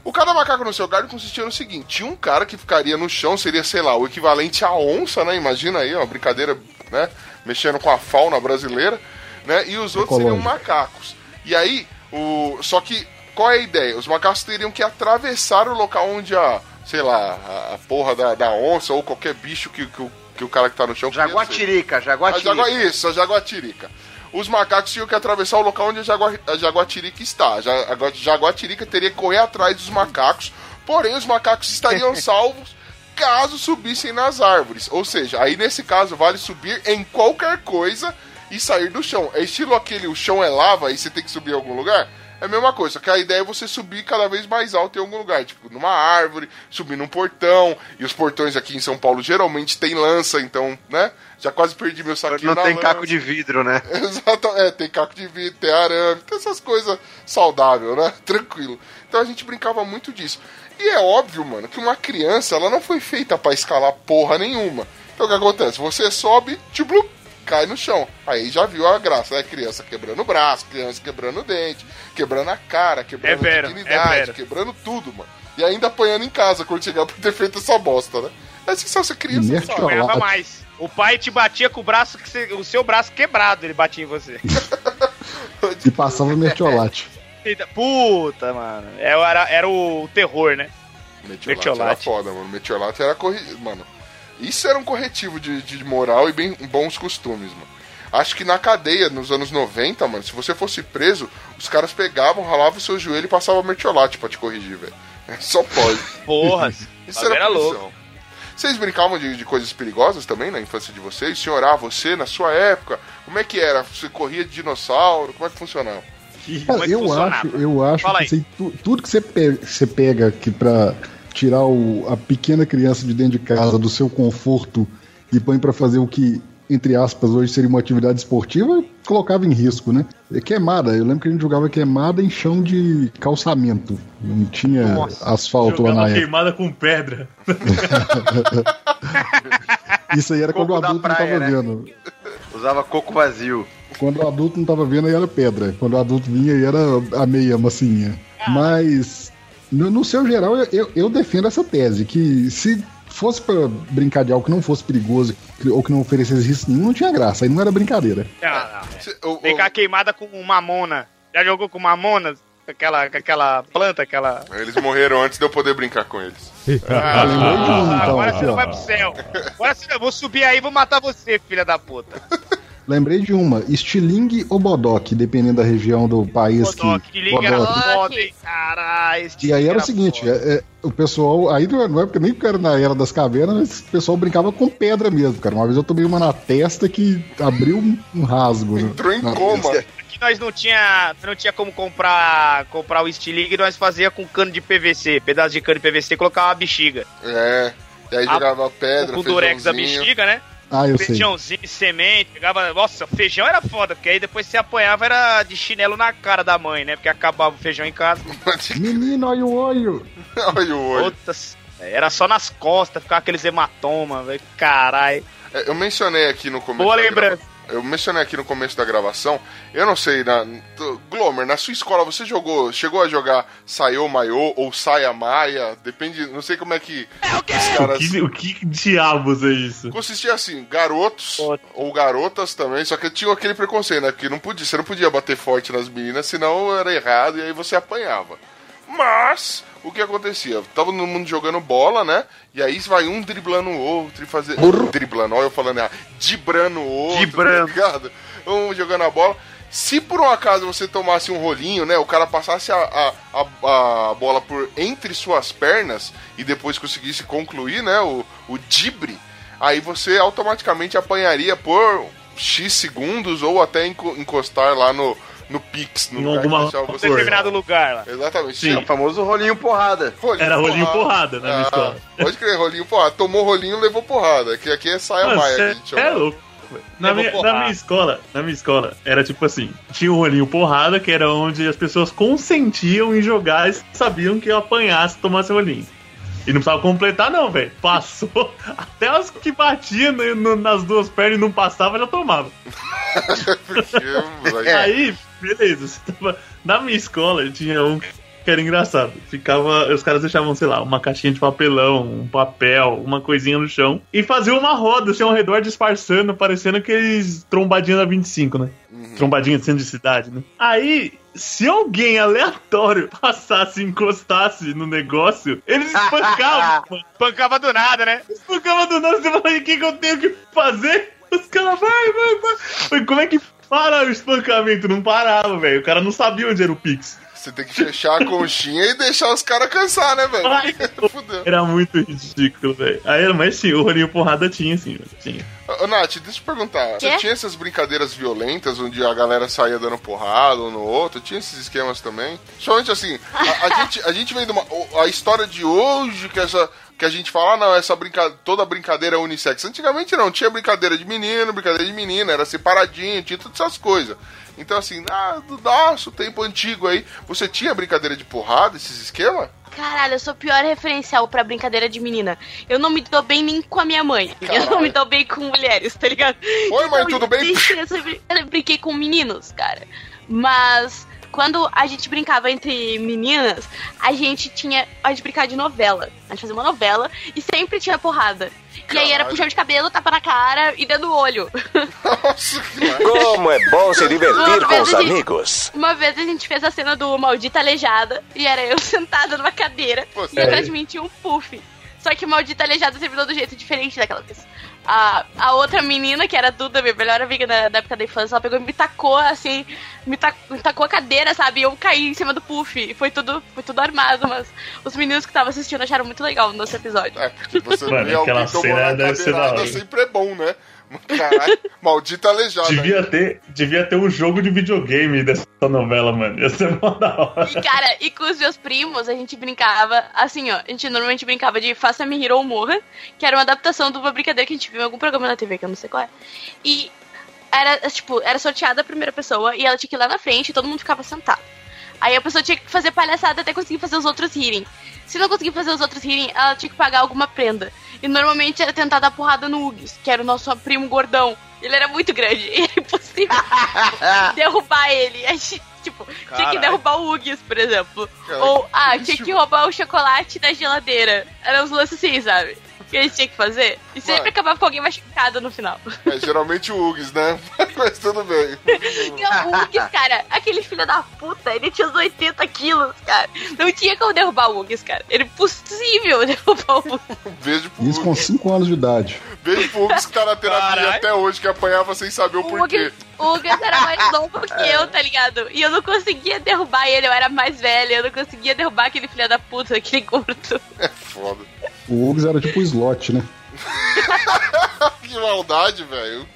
O cada macaco no seu galho consistia no seguinte: tinha um cara que ficaria no chão, seria, sei lá, o equivalente à onça, né? Imagina aí, ó, brincadeira, né? Mexendo com a fauna brasileira, né? E os outros seriam macacos. E aí, o. Só que, qual é a ideia? Os macacos teriam que atravessar o local onde a, sei lá, a, porra da, da onça ou qualquer bicho que, que, o, que o cara que tá no chão. Jaguatirica, A jaguatirica. jagua, isso, a jaguatirica. Os macacos tinham que atravessar o local onde a, jagua, a jaguatirica está. A jaguatirica teria que correr atrás dos macacos, porém os macacos estariam salvos caso subissem nas árvores. Ou seja, aí nesse caso vale subir em qualquer coisa e sair do chão. É estilo aquele, o chão é lava e você tem que subir em algum lugar? É a mesma coisa, só que a ideia é você subir cada vez mais alto em algum lugar, tipo numa árvore, subir num portão, e os portões aqui em São Paulo geralmente tem lança, então, né? Já quase perdi meu saquinho Não na tem lança. caco de vidro, né? Exato, é, tem caco de vidro, tem arame, tem essas coisas saudáveis, né? Tranquilo. Então a gente brincava muito disso. E é óbvio, mano, que uma criança, ela não foi feita pra escalar porra nenhuma. Então o que acontece? Você sobe, tipo, cai no chão. Aí já viu a graça, né? Criança quebrando o braço, criança quebrando o dente, quebrando a cara, quebrando É vero, a é dignidade, vero. quebrando tudo, mano. E ainda apanhando em casa quando chegar por ter feito essa bosta, né? Mas se você criança, Inerte sabe. ao- Apanhava mais. O pai te batia com o braço, que você- o seu braço quebrado, ele batia em você. E passava mertiolate. Puta, mano. Era, era o terror, né? Metiolate, Metiolate. era foda, mano. Metiolate era corri... Mano, isso era um corretivo de, de moral e bem, bons costumes, mano. Acho que na cadeia, nos anos 90, mano, se você fosse preso, os caras pegavam, ralavam o seu joelho e passavam mertiolate pra te corrigir, velho. Só pode. Porra. Isso era punição. louco. Vocês brincavam de, de coisas perigosas também na infância de vocês? Senhorar você, na sua época, como é que era? Você corria de dinossauro? Como é que funcionava? Cara, é que eu funcionava? acho, eu acho Fala que assim, tu- tudo que você pega, você pega aqui pra tirar o- a pequena criança de dentro de casa do seu conforto e põe pra fazer o que, entre aspas, hoje seria uma atividade esportiva, colocava em risco, né? É Queimada, eu lembro que a gente jogava queimada em chão de calçamento. Não tinha Nossa, asfalto lá na época. queimada com pedra. Isso aí era quando o Coco adulto praia, não tava né? vendo. Usava coco vazio. Quando o adulto não tava vendo, aí era pedra. Quando o adulto vinha, aí era a meia massinha. Mas, no, no seu geral, eu- eu, eu defendo essa tese, que se fosse pra brincar de algo que não fosse perigoso ou que não oferecesse risco nenhum, não tinha graça. Aí não era brincadeira. Ah, não. Cá queimada com mamona. Já jogou com mamona? Com aquela, aquela planta, aquela. Eles morreram antes de eu poder brincar com eles. Ah, então, agora aqui, você não vai pro céu. Agora você, eu vou subir aí e vou matar você, filha da puta. Lembrei de uma, estilingue ou bodoque, dependendo da região do país Bodoque, que. Bodoque. Caralho. esse E aí era era o seguinte, é- é, o pessoal, aí não é- porque nem porque era na era das cavernas, mas o pessoal brincava com pedra mesmo, cara. Uma vez eu tomei uma na testa que abriu um, um rasgo. né? Entrou em coma. Aqui nós não tinha, não tinha como comprar, comprar o Stilig, nós fazia com cano de PVC, pedaço de cano de PVC e colocava uma bexiga. É. E aí A- jogava pedra, com o durex da bexiga, né? Ah, eu sei. Feijãozinho, semente, pegava. Nossa, feijão era foda, porque aí depois você apanhava era de chinelo na cara da mãe, né? Porque acabava o feijão em casa. Menino, olha o olho. Olha o olho. Outras. Era só nas costas, ficava aqueles hematomas, velho. Caralho. É, Eu mencionei aqui no começo. Boa lembrança. Eu mencionei aqui no começo da gravação. Eu não sei, na... Glomer, na sua escola você jogou, chegou a jogar Sayo Maiô ou Saia Maia? Depende, não sei como é que os O caras. que, o que diabos é isso? Consistia assim, garotos ou garotas também, só que tinha aquele preconceito, né? Porque não podia, você não podia bater forte nas meninas, senão era errado e aí você apanhava. Mas, o que acontecia? Tava todo mundo jogando bola, né? E aí vai um driblando o outro e fazer. Driblando, olha eu falando errado. Dibrando o outro, Dibrando. tá? Um jogando a bola. Se por um acaso você tomasse um rolinho, né? O cara passasse a, a, a, a bola por entre suas pernas e depois conseguisse concluir, né? O, o dibre, aí você automaticamente apanharia por X segundos ou até enco- encostar lá no, no Pix, no Em lugar alguma você. determinado lugar lá. Exatamente. Sim. É o famoso rolinho porrada. Rolinho Era rolinho porrada na minha Ah, escola. Pode crer, rolinho porrada. Tomou rolinho, levou porrada. Que aqui é saia Mano, maia. que a cê gente é chama. louco. Na minha, na minha escola, na minha escola, era tipo assim, tinha o rolinho porrada, que era onde as pessoas consentiam em jogar e sabiam que eu apanhasse tomasse rolinho. E não precisava completar, não, velho. Passou. Até os que batiam nas duas pernas e não passava, já tomava. Porque, aí- beleza. você tava- Na minha escola tinha um que era engraçado. Ficava. Os caras deixavam, sei lá, uma caixinha de papelão, um papel, uma coisinha no chão. E faziam uma roda, assim, ao redor disfarçando, parecendo aqueles trombadinhos da 25, né? Trombadinha de centro de cidade, né? Aí, se alguém aleatório passasse e encostasse no negócio, eles espancavam. mano. Pancava do nada, né? Espancava do nada, você fala, o que, que eu tenho que fazer? Os caras, vai, vai, vai. Como é que para o espancamento? Não parava, velho. O cara não sabia onde era o Pix. Você tem que fechar a conchinha e deixar os caras cansar, né, velho? Era muito ridículo, velho. Aí, era- mas sim, o rolinho porrada tinha, sim, velho, tinha. Ô, Nath, deixa eu te perguntar. Você Quê? tinha essas brincadeiras violentas onde a galera saía dando porrada um no outro? Tinha esses esquemas também? Somente assim, a, a gente, a gente vem de uma. A história de hoje, que essa. Que a gente fala, ah, não, essa brinca... toda brincadeira é unissex. Antigamente não, tinha brincadeira de menino, brincadeira de menina, era separadinho, tinha todas essas coisas. Então, assim, ah, do nosso tempo antigo aí, você tinha brincadeira de porrada, esses esquemas? Caralho, eu sou o pior referencial pra brincadeira de menina. Eu não me dou bem nem com a minha mãe. Eu Caralho. não me dou bem com mulheres, tá ligado? Oi, mãe, tudo bem? Eu eu brinquei com meninos, cara. Mas quando a gente brincava entre meninas, a gente tinha. A gente brincava de novela. A gente fazia uma novela e sempre tinha porrada. E aí era Caralho. puxão de cabelo, tapa na cara e dando olho. Nossa, que Como é bom se divertir com os gente- amigos. Uma vez a gente fez a cena do Maldita Aleijada e era eu sentada numa cadeira Pô, e atrás de mim tinha um puff. Só que o Maldita Aleijada terminou do jeito diferente daquela vez. A, a outra menina, que era a Duda, minha melhor amiga da, da época da infância, ela pegou e me tacou assim, me, ta- me tacou a cadeira, sabe? E eu caí em cima do puff. E foi tudo, foi tudo armado, mas os meninos que estavam assistindo acharam muito legal no nosso episódio. É, porque você Mano, vê alguém aquela tomando cena a deve ser da cadeirada hora. sempre é bom, né? Caralho, maldita aleijada. Devia ter, devia ter um jogo de videogame dessa novela, mano. Ia ser mó da hora. E, cara, e com os meus primos, a gente brincava, assim, ó, a gente normalmente brincava de Faça-me Rir ou Morra, que era uma adaptação de uma brincadeira que a gente viu em algum programa na TV, que eu não sei qual é. E era, tipo, era sorteada a primeira pessoa e ela tinha que ir lá na frente e todo mundo ficava sentado. Aí a pessoa tinha que fazer palhaçada até conseguir fazer os outros rirem. Se não conseguir fazer os outros rirem, ela tinha que pagar alguma prenda. E normalmente era tentar dar porrada no Hugues, que era o nosso primo gordão. Ele era muito grande e era impossível derrubar ele. A gente, tipo, tinha que derrubar o Hugues, por exemplo. Ou, ah, tinha que roubar o chocolate da geladeira. Era uns lances assim, sabe? Que a gente tinha que fazer. E sempre Vai. acabava com alguém machucado no final. É geralmente o Hugues, né? Mas tudo bem. E o Hugues, cara, aquele filho da puta, ele tinha uns 80 quilos, cara. Não tinha como derrubar o Hugues, cara. Era impossível derrubar o Hugues. Um beijo pro Isso com Hugues. 5 anos de idade. Beijo pro Hugues que tá na terapia Caralho. até hoje, que apanhava sem saber o O porquê. Hugues, o Hugues era mais novo que eu, tá ligado? E eu não conseguia derrubar ele, eu era mais velha, eu não conseguia derrubar aquele filho da puta, aquele gordo. É foda. O Hugs era tipo o slot, né? Que maldade, velho.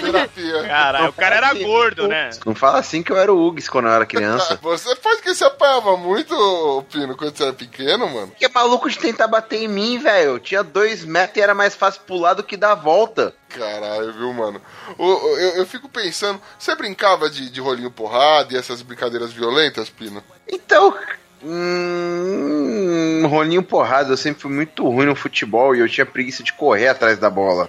Terapia. Caralho, o cara era gordo, né? Não fala assim que eu era o Hugues quando eu era criança. Você faz que você apanhava muito, Pino, quando você era pequeno, mano? Que é maluco de tentar bater em mim, velho. Eu tinha dois metros e era mais fácil pular do que dar a volta. Caralho, viu, mano? O- eu, eu fico pensando, você brincava de, de rolinho porrada e essas brincadeiras violentas, Pino? Então, hum, rolinho porrada, eu sempre fui muito ruim no futebol e eu tinha preguiça de correr atrás da bola.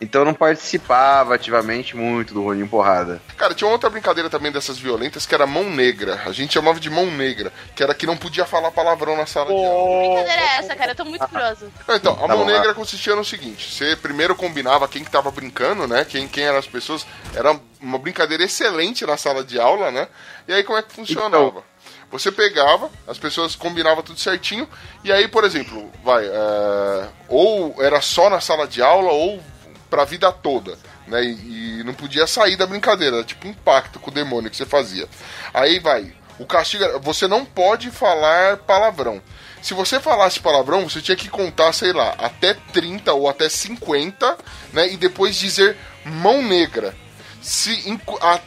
Então eu não participava ativamente muito do rolinho porrada. Cara, tinha uma outra brincadeira também dessas violentas que era mão negra. A gente chamava de mão negra, que era que não podia falar palavrão na sala de aula. Que brincadeira é essa, cara? Eu tô muito curiosa. Não, Então, a Tá mão bom, negra consistia no seguinte: você primeiro combinava quem que tava brincando, né? Quem, quem eram as pessoas. Era uma brincadeira excelente na sala de aula, né? E aí como é que funcionava? Então. Você pegava, as pessoas combinavam tudo certinho, e aí, por exemplo, vai, é, ou era só na sala de aula, ou pra vida toda, né? E, e não podia sair da brincadeira, era tipo um pacto com o demônio que você fazia. Aí vai, o castigo era, você não pode falar palavrão. Se você falasse palavrão, você tinha que contar, sei lá, até 30 ou até 50, né? E depois dizer mão negra. Se,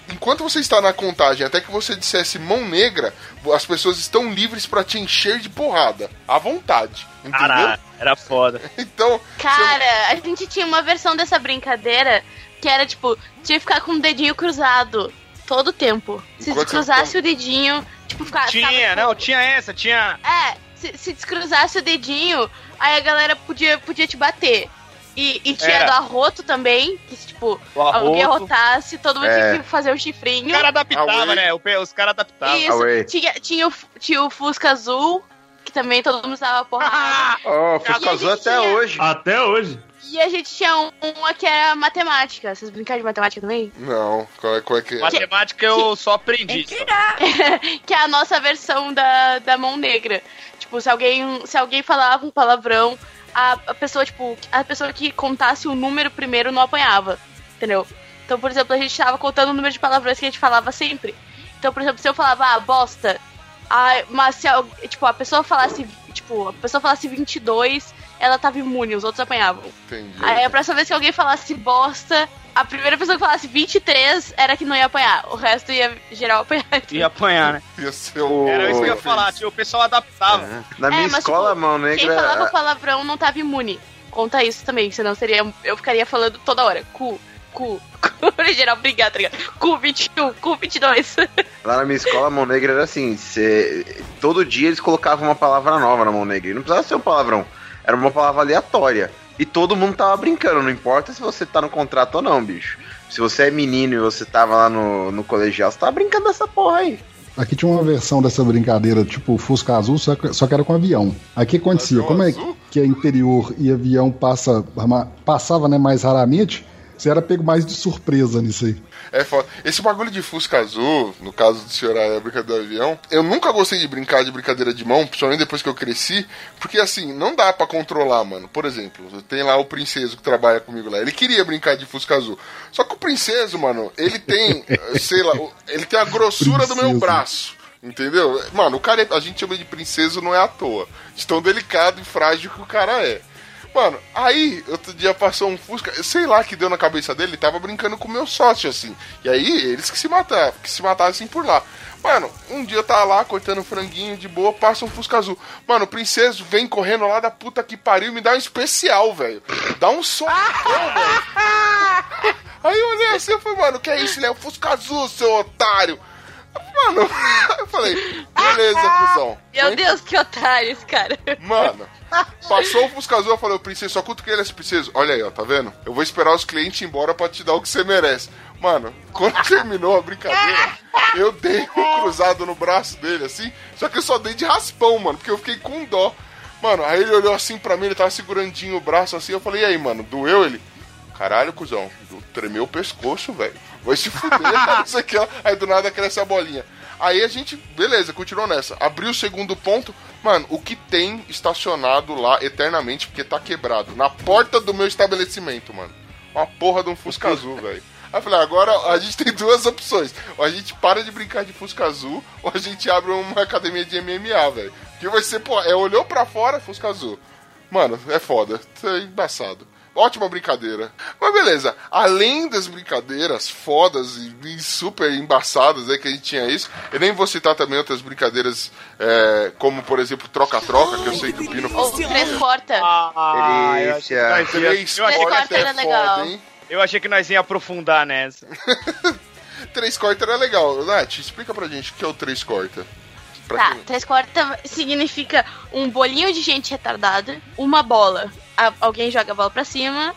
enquanto você está na contagem, até que você dissesse mão negra, as pessoas estão livres pra te encher de porrada. À vontade. Entendeu? Caralho, era foda. Então. Cara, a gente tinha uma versão dessa brincadeira que era tipo, tinha que ficar com o dedinho cruzado todo o tempo. Se Enquanto descruzasse você- o dedinho, tipo, ficava. Tinha, ficava, não, tinha essa, tinha. É, se, se descruzasse o dedinho, aí a galera podia, podia te bater. E, e tinha Era. do arroto também, que tipo, alguém arrotasse, todo mundo É. tinha que fazer o chifrinho. Os caras adaptavam, Away. né? Os caras adaptavam. Isso, Away. tinha, tinha, o, tinha o Fusca Azul, que também todo mundo usava porrada. Ó, E a Fusca Azul até tinha- hoje. Até hoje. E a gente tinha um- uma que era matemática. Vocês brincaram de matemática também? Não, qual é, qual é que é? Matemática eu só aprendi. só. que é a nossa versão da, da mão negra. Tipo, se alguém, se alguém falava um palavrão, a, a pessoa, tipo, a pessoa que contasse o número primeiro não apanhava. Entendeu? Então, por exemplo, a gente tava contando o número de palavrões que a gente falava sempre. Então, por exemplo, se eu falava, ah, bosta, ah, mas se al- tipo, a pessoa falasse, tipo, a pessoa falasse 22, ela tava imune, os outros apanhavam. Entendi. Aí a próxima vez que alguém falasse bosta, a primeira pessoa que falasse 23 era que não ia apanhar. O resto ia geral apanhar. Ia apanhar, né? Ia ser o... Era isso que eu ia falar, tio. O pessoal adaptava. Na minha É, mas, escola, tipo, mão Quem negra. falava palavrão não tava imune. Conta isso também, senão seria. Eu ficaria falando toda hora. Cu, cu, cu. Em geral, brigar, tá ligado? Cu 21, cu 22. Lá na minha escola, a mão negra era assim: cê- todo dia eles colocavam uma palavra nova na mão negra. E não precisava ser um palavrão, era uma palavra aleatória. E todo mundo tava brincando, não importa se você tá no contrato ou não, bicho. Se você é menino e você tava lá no, no colegial, você tava brincando dessa porra aí. Aqui tinha uma versão dessa brincadeira, tipo Fusca Azul, só que, só que era com avião. Aqui acontecia, Avião como é que é interior e avião passa, passava né, mais raramente, você era pego mais de surpresa nisso aí. É foda. Esse bagulho de Fusca Azul, no caso do senhor a brincadeira do avião, eu nunca gostei de brincar de brincadeira de mão, principalmente depois que eu cresci, porque assim, não dá pra controlar, mano. Por exemplo, tem lá o princeso que trabalha comigo lá, ele queria brincar de Fusca Azul. Só que o princeso, mano, ele tem, sei lá, ele tem a grossura do meu braço. Entendeu? Mano, o cara, é- a gente chama de princeso não é à toa. De tão delicado e frágil que o cara é. Mano, aí, outro dia passou um Fusca, sei lá que deu na cabeça dele, ele tava brincando com o meu sócio, assim. E aí, eles que se mataram, que se matassem por lá. Mano, um dia eu tava lá cortando franguinho de boa, passa um Fusca azul. Mano, o princeso vem correndo lá da puta que pariu e me dá um especial, velho. Dá um som, velho. Aí eu olhei assim, eu falei, mano, que é isso? Ele é o Fusca azul, seu otário. Mano, eu falei, beleza, cuzão. Meu Vem Deus, que otário esse cara. Mano, passou o Fusca Azul, eu falei, princesa, só cutuquei ele esse princesa. Olha aí, ó, tá vendo? Eu vou esperar os clientes ir embora pra te dar o que você merece. Mano, quando terminou a brincadeira, eu dei um cruzado no braço dele, assim, só que eu só dei de raspão, mano, porque eu fiquei com dó. Mano, aí ele olhou assim pra mim, ele tava segurandinho o braço assim, eu falei, e aí, mano, doeu ele? Caralho, cuzão, tremeu o pescoço, velho. Vai se fuder, não sei o que lá. Aí do nada cresce a bolinha. Aí a gente, beleza, continuou nessa. Abriu o segundo ponto. Mano, o que tem estacionado lá eternamente, porque tá quebrado? Na porta do meu estabelecimento, mano. Uma porra de um Fusca Azul, velho. Aí eu falei, agora a gente tem duas opções. Ou a gente para de brincar de Fusca Azul, ou a gente abre uma academia de MMA, velho. Que vai ser, pô, é olhou pra fora, Fusca Azul. Mano, é foda. Isso é embaçado. Ótima brincadeira. Mas beleza, além das brincadeiras fodas e, super embaçadas é que a gente tinha isso, eu nem vou citar também outras brincadeiras, é, como por exemplo troca-troca, que eu sei que o Pino Ou três corta. Ah, Delícia. Três cortes era é legal. foda, hein? Eu achei que nós ia aprofundar nessa. Três cortes era legal. Nath, explica pra gente o que é o três corta. Pra Tá, quem- três corta significa um bolinho de gente retardada, uma bola. A- alguém joga a bola pra cima,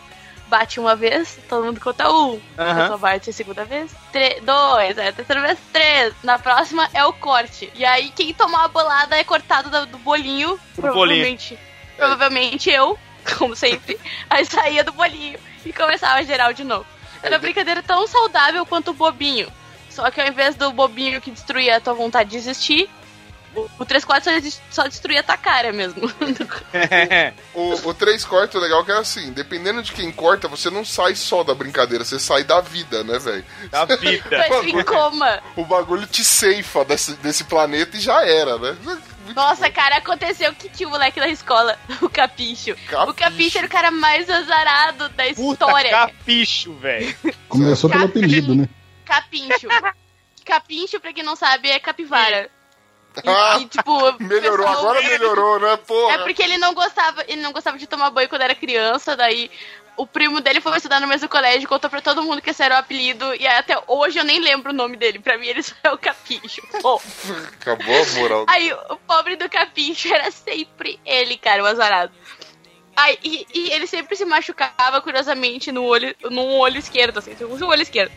bate uma vez, todo mundo conta um. A Aham. pessoa bate a segunda vez, dois, a terceira vez, três. Na próxima é o corte. E aí quem tomar a bolada é cortado do, do bolinho. provavelmente. Provavelmente eu, como sempre, aí saía do bolinho e começava a geral de novo. Era uma brincadeira tão saudável quanto o bobinho. Só que ao invés do bobinho que destruía a tua vontade de existir, o, o 3-4 só, só destruía a tua cara mesmo. O, o três cortes é legal que é assim, dependendo de quem corta, você não sai só da brincadeira, você sai da vida, né, velho? Da vida. Em coma. O bagulho te ceifa desse, desse planeta e já era, né? Nossa, cara, aconteceu que tinha o moleque na escola, o Capicho. Capicho. O Capicho era o cara mais azarado da Puta história. capicho, velho. Começou pelo apelido, né? Capincho. Capincho, pra quem não sabe, é capivara. E, Ah, e, tipo, melhorou, pessoal- agora melhorou, né, porra? É porque ele não gostava, ele não gostava de tomar banho quando era criança, daí o primo dele foi estudar no mesmo colégio, contou pra todo mundo que esse era o apelido, e até hoje eu nem lembro o nome dele. Pra mim ele só é o Capicho. Pô. Acabou a moral. Aí o pobre do Capicho era sempre ele, cara, o azarado. Ai, e, e ele sempre se machucava, curiosamente, no olho, no olho esquerdo, assim, no olho esquerdo.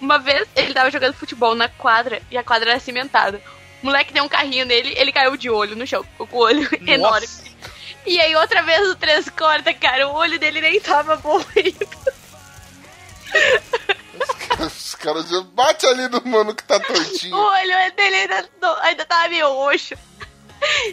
Uma vez ele tava jogando futebol na quadra e a quadra era cimentada. O moleque deu um carrinho nele, ele caiu de olho no chão, com o olho enorme. E aí outra vez o três corta, cara, o olho dele nem tava morrendo. Os caras já bate ali no mano que tá O tortinho. olho dele ainda, ainda tava meio roxo.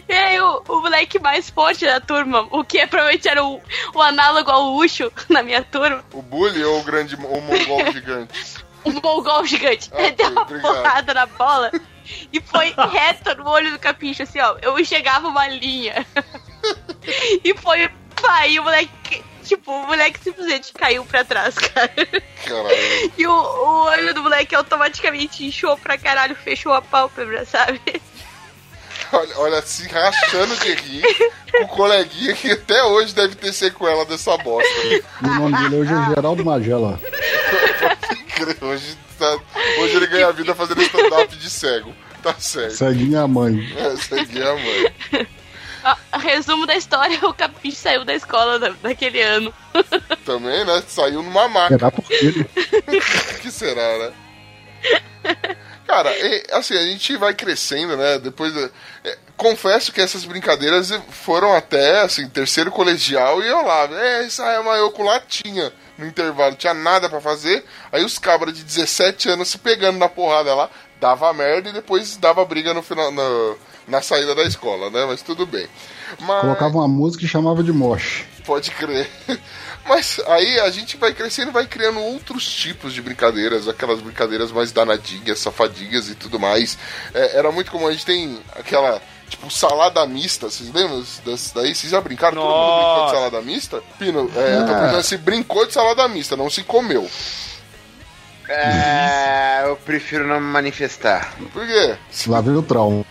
E aí o, o moleque mais forte da turma, o que provavelmente era o, o análogo ao Ucho na minha turma, O bully ou o grande o mongol gigante? o mongol gigante, Ok, ele deu uma obrigado. porrada na bola e foi reto no olho do capicho, assim, ó. Eu enxergava uma linha. e foi. E o moleque. Tipo, o moleque simplesmente caiu pra trás, cara. Caralho. E o, o olho do moleque automaticamente inchou pra caralho, fechou a pálpebra, sabe? Olha, olha, se rachando de rir com o coleguinha que até hoje deve ter sequela dessa bosta. O nome dele hoje é Geraldo Magela. Hoje, tá- hoje ele ganha a vida fazendo stand-up de cego. Tá certo. Ceguinha a mãe. É, segui a mãe. A- a resumo da história, o capicho saiu da escola da- daquele ano. Também, né? Saiu numa maca. Será por quê? O que será, né? Cara, é, assim, a gente vai crescendo, né? Depois. é, confesso que essas brincadeiras foram até, assim, terceiro colegial e eu lá. É, Israel Maior com latinha no intervalo, tinha nada pra fazer. Aí os cabras de 17 anos se pegando na porrada lá, dava merda e depois dava briga no final, no- na saída da escola, né? Mas tudo bem. Mas... Colocava uma música e chamava de moche. Pode crer. Mas aí a gente vai crescendo e vai criando outros tipos de brincadeiras, aquelas brincadeiras mais danadinhas, safadinhas e tudo mais. É, era muito comum, a gente tem aquela, tipo, salada mista, vocês lembram das, daí? Vocês já brincaram? Todo mundo brincou de Nossa. salada mista? Pino, é, eu tô Ah. perguntando se brincou de salada mista, não se comeu. É, eu prefiro não me manifestar. Por quê? Lá vem o trauma.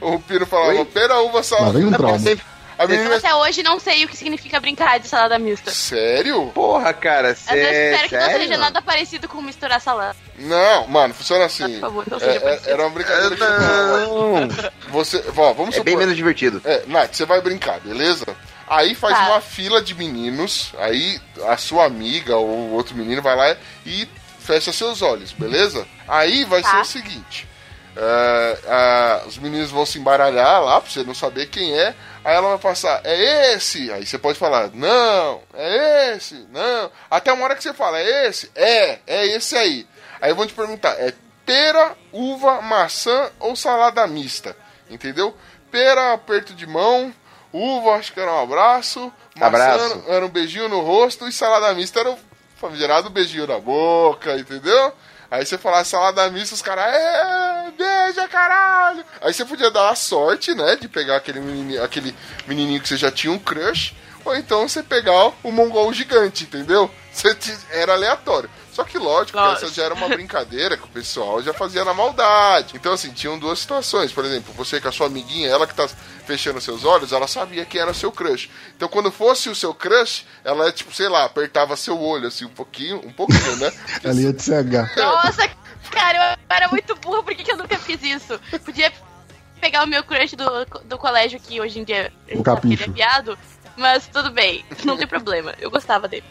O Pino falava, Oi? pera, uva, Lá salada. vem um Não, porque trauma. sempre- A menina... Até hoje não sei o que significa brincar de salada mista. Sério? Porra, cara, Mas eu espero que não sério? seja nada parecido com misturar salada. Não, mano, funciona assim. Por favor, não É, seja é, parecido. era uma brincadeira que Não, você. Ó, vamos é bem supor. menos divertido. É, Nath, você vai brincar, beleza? Aí faz Tá. uma fila de meninos, aí a sua amiga ou outro menino vai lá e fecha seus olhos, beleza? Aí vai Tá. ser o seguinte: é, é, os meninos vão se embaralhar lá pra você não saber quem é. Aí ela vai passar, é esse? Aí você pode falar, não, é esse, não. Até uma hora que você fala, é esse? É, é esse aí. Aí vão te perguntar, é pera, uva, maçã ou salada mista? Entendeu? Pera, aperto de mão. Uva, acho que era um abraço. Maçã Abraço. era um beijinho no rosto. E salada mista era o famigerado beijinho na boca, entendeu? Aí você falava salada mista, os caras, é, beija, caralho. Aí você podia dar a sorte, né, de pegar aquele menininho, aquele menininho que você já tinha um crush. Ou então você pegar o mongol gigante, entendeu? Você era aleatório. Só que lógico que Lógico. essa já era uma brincadeira que o pessoal já fazia na maldade. Então, assim, tinham duas situações. Por exemplo, você com a sua amiguinha, ela que tá fechando seus olhos, ela sabia quem era o seu crush. Então, quando fosse o seu crush, ela, tipo, sei lá, apertava seu olho, assim, um pouquinho, um pouquinho, né? Porque Ela ia de cegar. Nossa, cara, eu era muito burra, por que, que eu nunca fiz isso? Podia pegar o meu crush do, do colégio, que hoje em dia a gente sabe que ele é viado, mas tudo bem, não tem problema, eu gostava dele.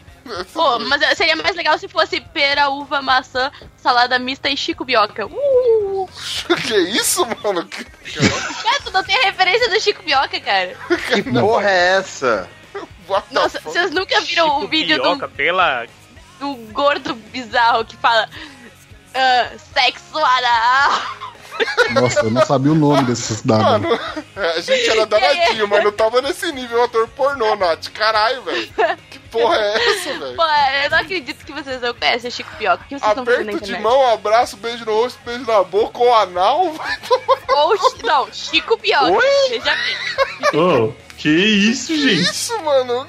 Pô, mas seria mais legal se fosse pera, uva, maçã, salada mista e Chico Bioca. Uh! que isso, mano? Que- Cara, tu não tem a referência do Chico Bioca, cara. Que porra é essa? What Nossa, vocês nunca viram o Chico vídeo do, Pioca, pela... do gordo bizarro que fala ah, sexo anal? Nossa, eu não sabia o nome desses dados. Mano, a gente era danadinho, mas não tava nesse nível ator pornô, Nath. Caralho, velho. Que porra é essa, velho? Pô, eu não acredito que vocês não conhecem Chico Bioca. O que vocês estão fazendo na Aperto de mão, abraço, beijo no rosto, beijo na boca ou anal, vai tomar Ou, não, Chico Bioca. Oi? Veja bem. Ô, que isso, gente? isso, mano.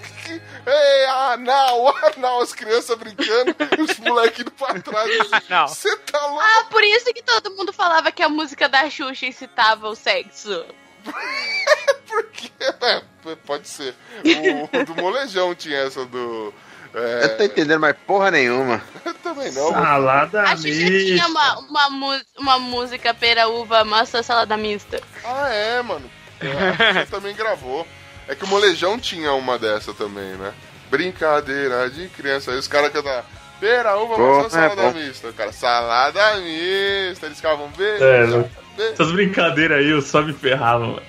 Ei, anal, anal, as crianças brincando, os moleques indo pra trás. Não. Você tá louco? Ah, por isso que todo mundo falava que a música da Xuxa incitava o sexo. Por quê? É, pode ser. O, o do molejão tinha essa do. É, Eu tô entendendo mais porra nenhuma. eu também não. Salada A Xuxa tinha uma, uma, uma música pera, uva, maçã, salada mista. Ah, é, mano. É, Você também gravou. É que o molejão tinha uma dessa também, né? Brincadeira de criança. Aí os caras cantavam. Pera, uva, Bom, maçã, é salada bom. mista. O cara, salada mista. Eles ficavam beijo. É, né? beijo. Essas brincadeiras aí eu só me ferrava, mano.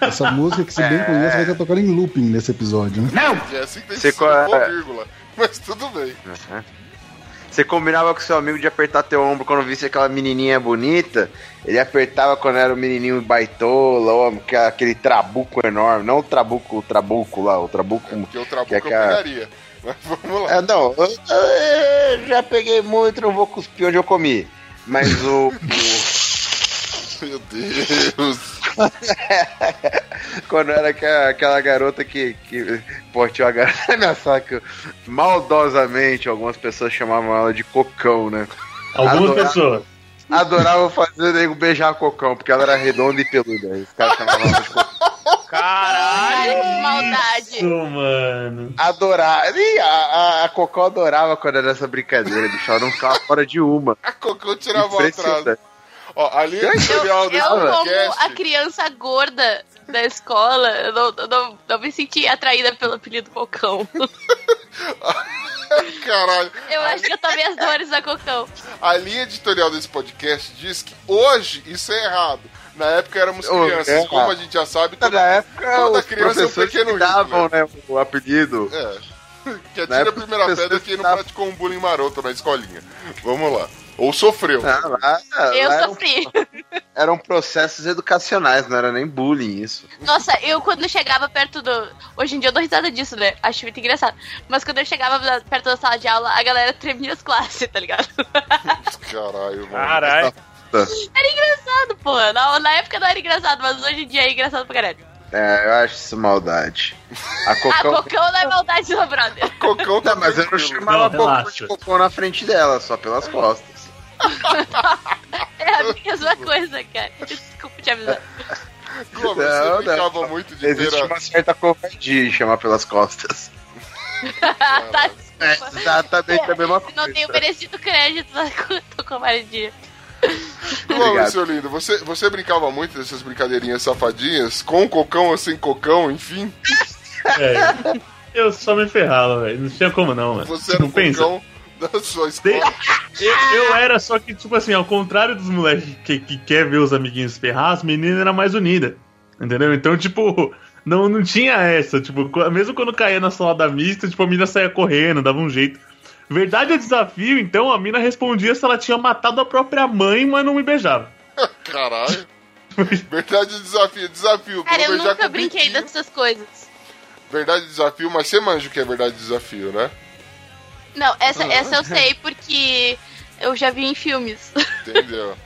Essa música que se bem conhece vai estar tocando em looping nesse episódio, né? É assim que tem Você é. vírgula. Mas tudo bem. Você combinava com seu amigo de apertar teu ombro quando visse aquela menininha bonita. Ele apertava quando era o menininho baitola, ou aquele trabuco enorme. Não o trabuco, o trabuco lá, o trabuco. Porque o trabuco que é eu a- pegaria. Mas vamos lá. É, não, eu, eu já peguei muito, não vou cuspir onde eu comi. Mas o. o- Meu Deus. quando era aquela, aquela garota que. que tinha uma garota na minha que maldosamente algumas pessoas chamavam ela de cocão, né? Algumas Adorava. pessoas. Adorava fazer o nego beijar cocão, porque ela era redonda e peluda. Os caras chamavam ela de cocão. Cara, Caralho! que maldade. Isso, mano. Adorava. E a, a, a Cocó adorava quando era essa brincadeira, bicho. Ela não ficava fora de uma. A Cocô tirava o atraso. Ó, a linha editorial Eu, eu como a criança gorda da escola, eu não, eu não, não me senti atraída pelo apelido Cocão. Caralho. Eu acho que eu tomei as dores da Cocão. A linha editorial desse podcast diz que hoje isso é errado. Na época éramos Oh, crianças. é Como a gente já sabe, Na toda, época, toda os criança é um pequeno que davam Hitler. né, o apelido. É. Que Na atira a primeira pedra quem não praticou um bullying maroto na escolinha. Vamos lá. Ou sofreu. Ah, lá, Eu eram, sofri. eram processos educacionais, não era nem bullying isso. Nossa, eu quando chegava perto do. Hoje em dia eu dou risada disso, né? Acho muito engraçado. Mas quando eu chegava perto da sala de aula, a galera tremia as classes, tá ligado? Caralho, mano. Caralho. Era engraçado, pô. Na, na época não era engraçado, mas hoje em dia é engraçado pra caralho. É, eu acho isso maldade. A Cocão. Cocão não é maldade, meu brother. Cocão tá Não, mas eu não chamava Não, Cocô relaxa. de Cocô na frente dela, só pelas costas. É a mesma coisa, cara. Desculpa te avisar. Como, Não, você não. brincava muito de Existe ter a- uma certa covardia em chamar pelas costas. tá, É desculpa. exatamente a mesma coisa. Não tenho merecido crédito na tua covardia. Obrigado. seu lindo? Você, você brincava muito dessas brincadeirinhas safadinhas? Com cocão ou sem cocão, enfim? É. Eu só me ferrava, velho. Não tinha como não, mano. Você era Não o cocão da sua escola. Eu, eu era só que, tipo assim, ao contrário dos moleques que, que quer ver os amiguinhos ferrar, as meninas eram mais unidas. Entendeu? Então, tipo, não, não tinha essa. Tipo, mesmo quando caía na salada mista, tipo, a mina saía correndo, dava um jeito. Verdade é desafio, então a mina respondia se ela tinha matado a própria mãe, mas não me beijava. Caralho. Verdade desafio, desafio. Cara, eu nunca brinquei dessas coisas. Verdade desafio, mas você manja o que é verdade desafio, né? Não, essa, essa eu sei porque eu já vi em filmes. Entendeu?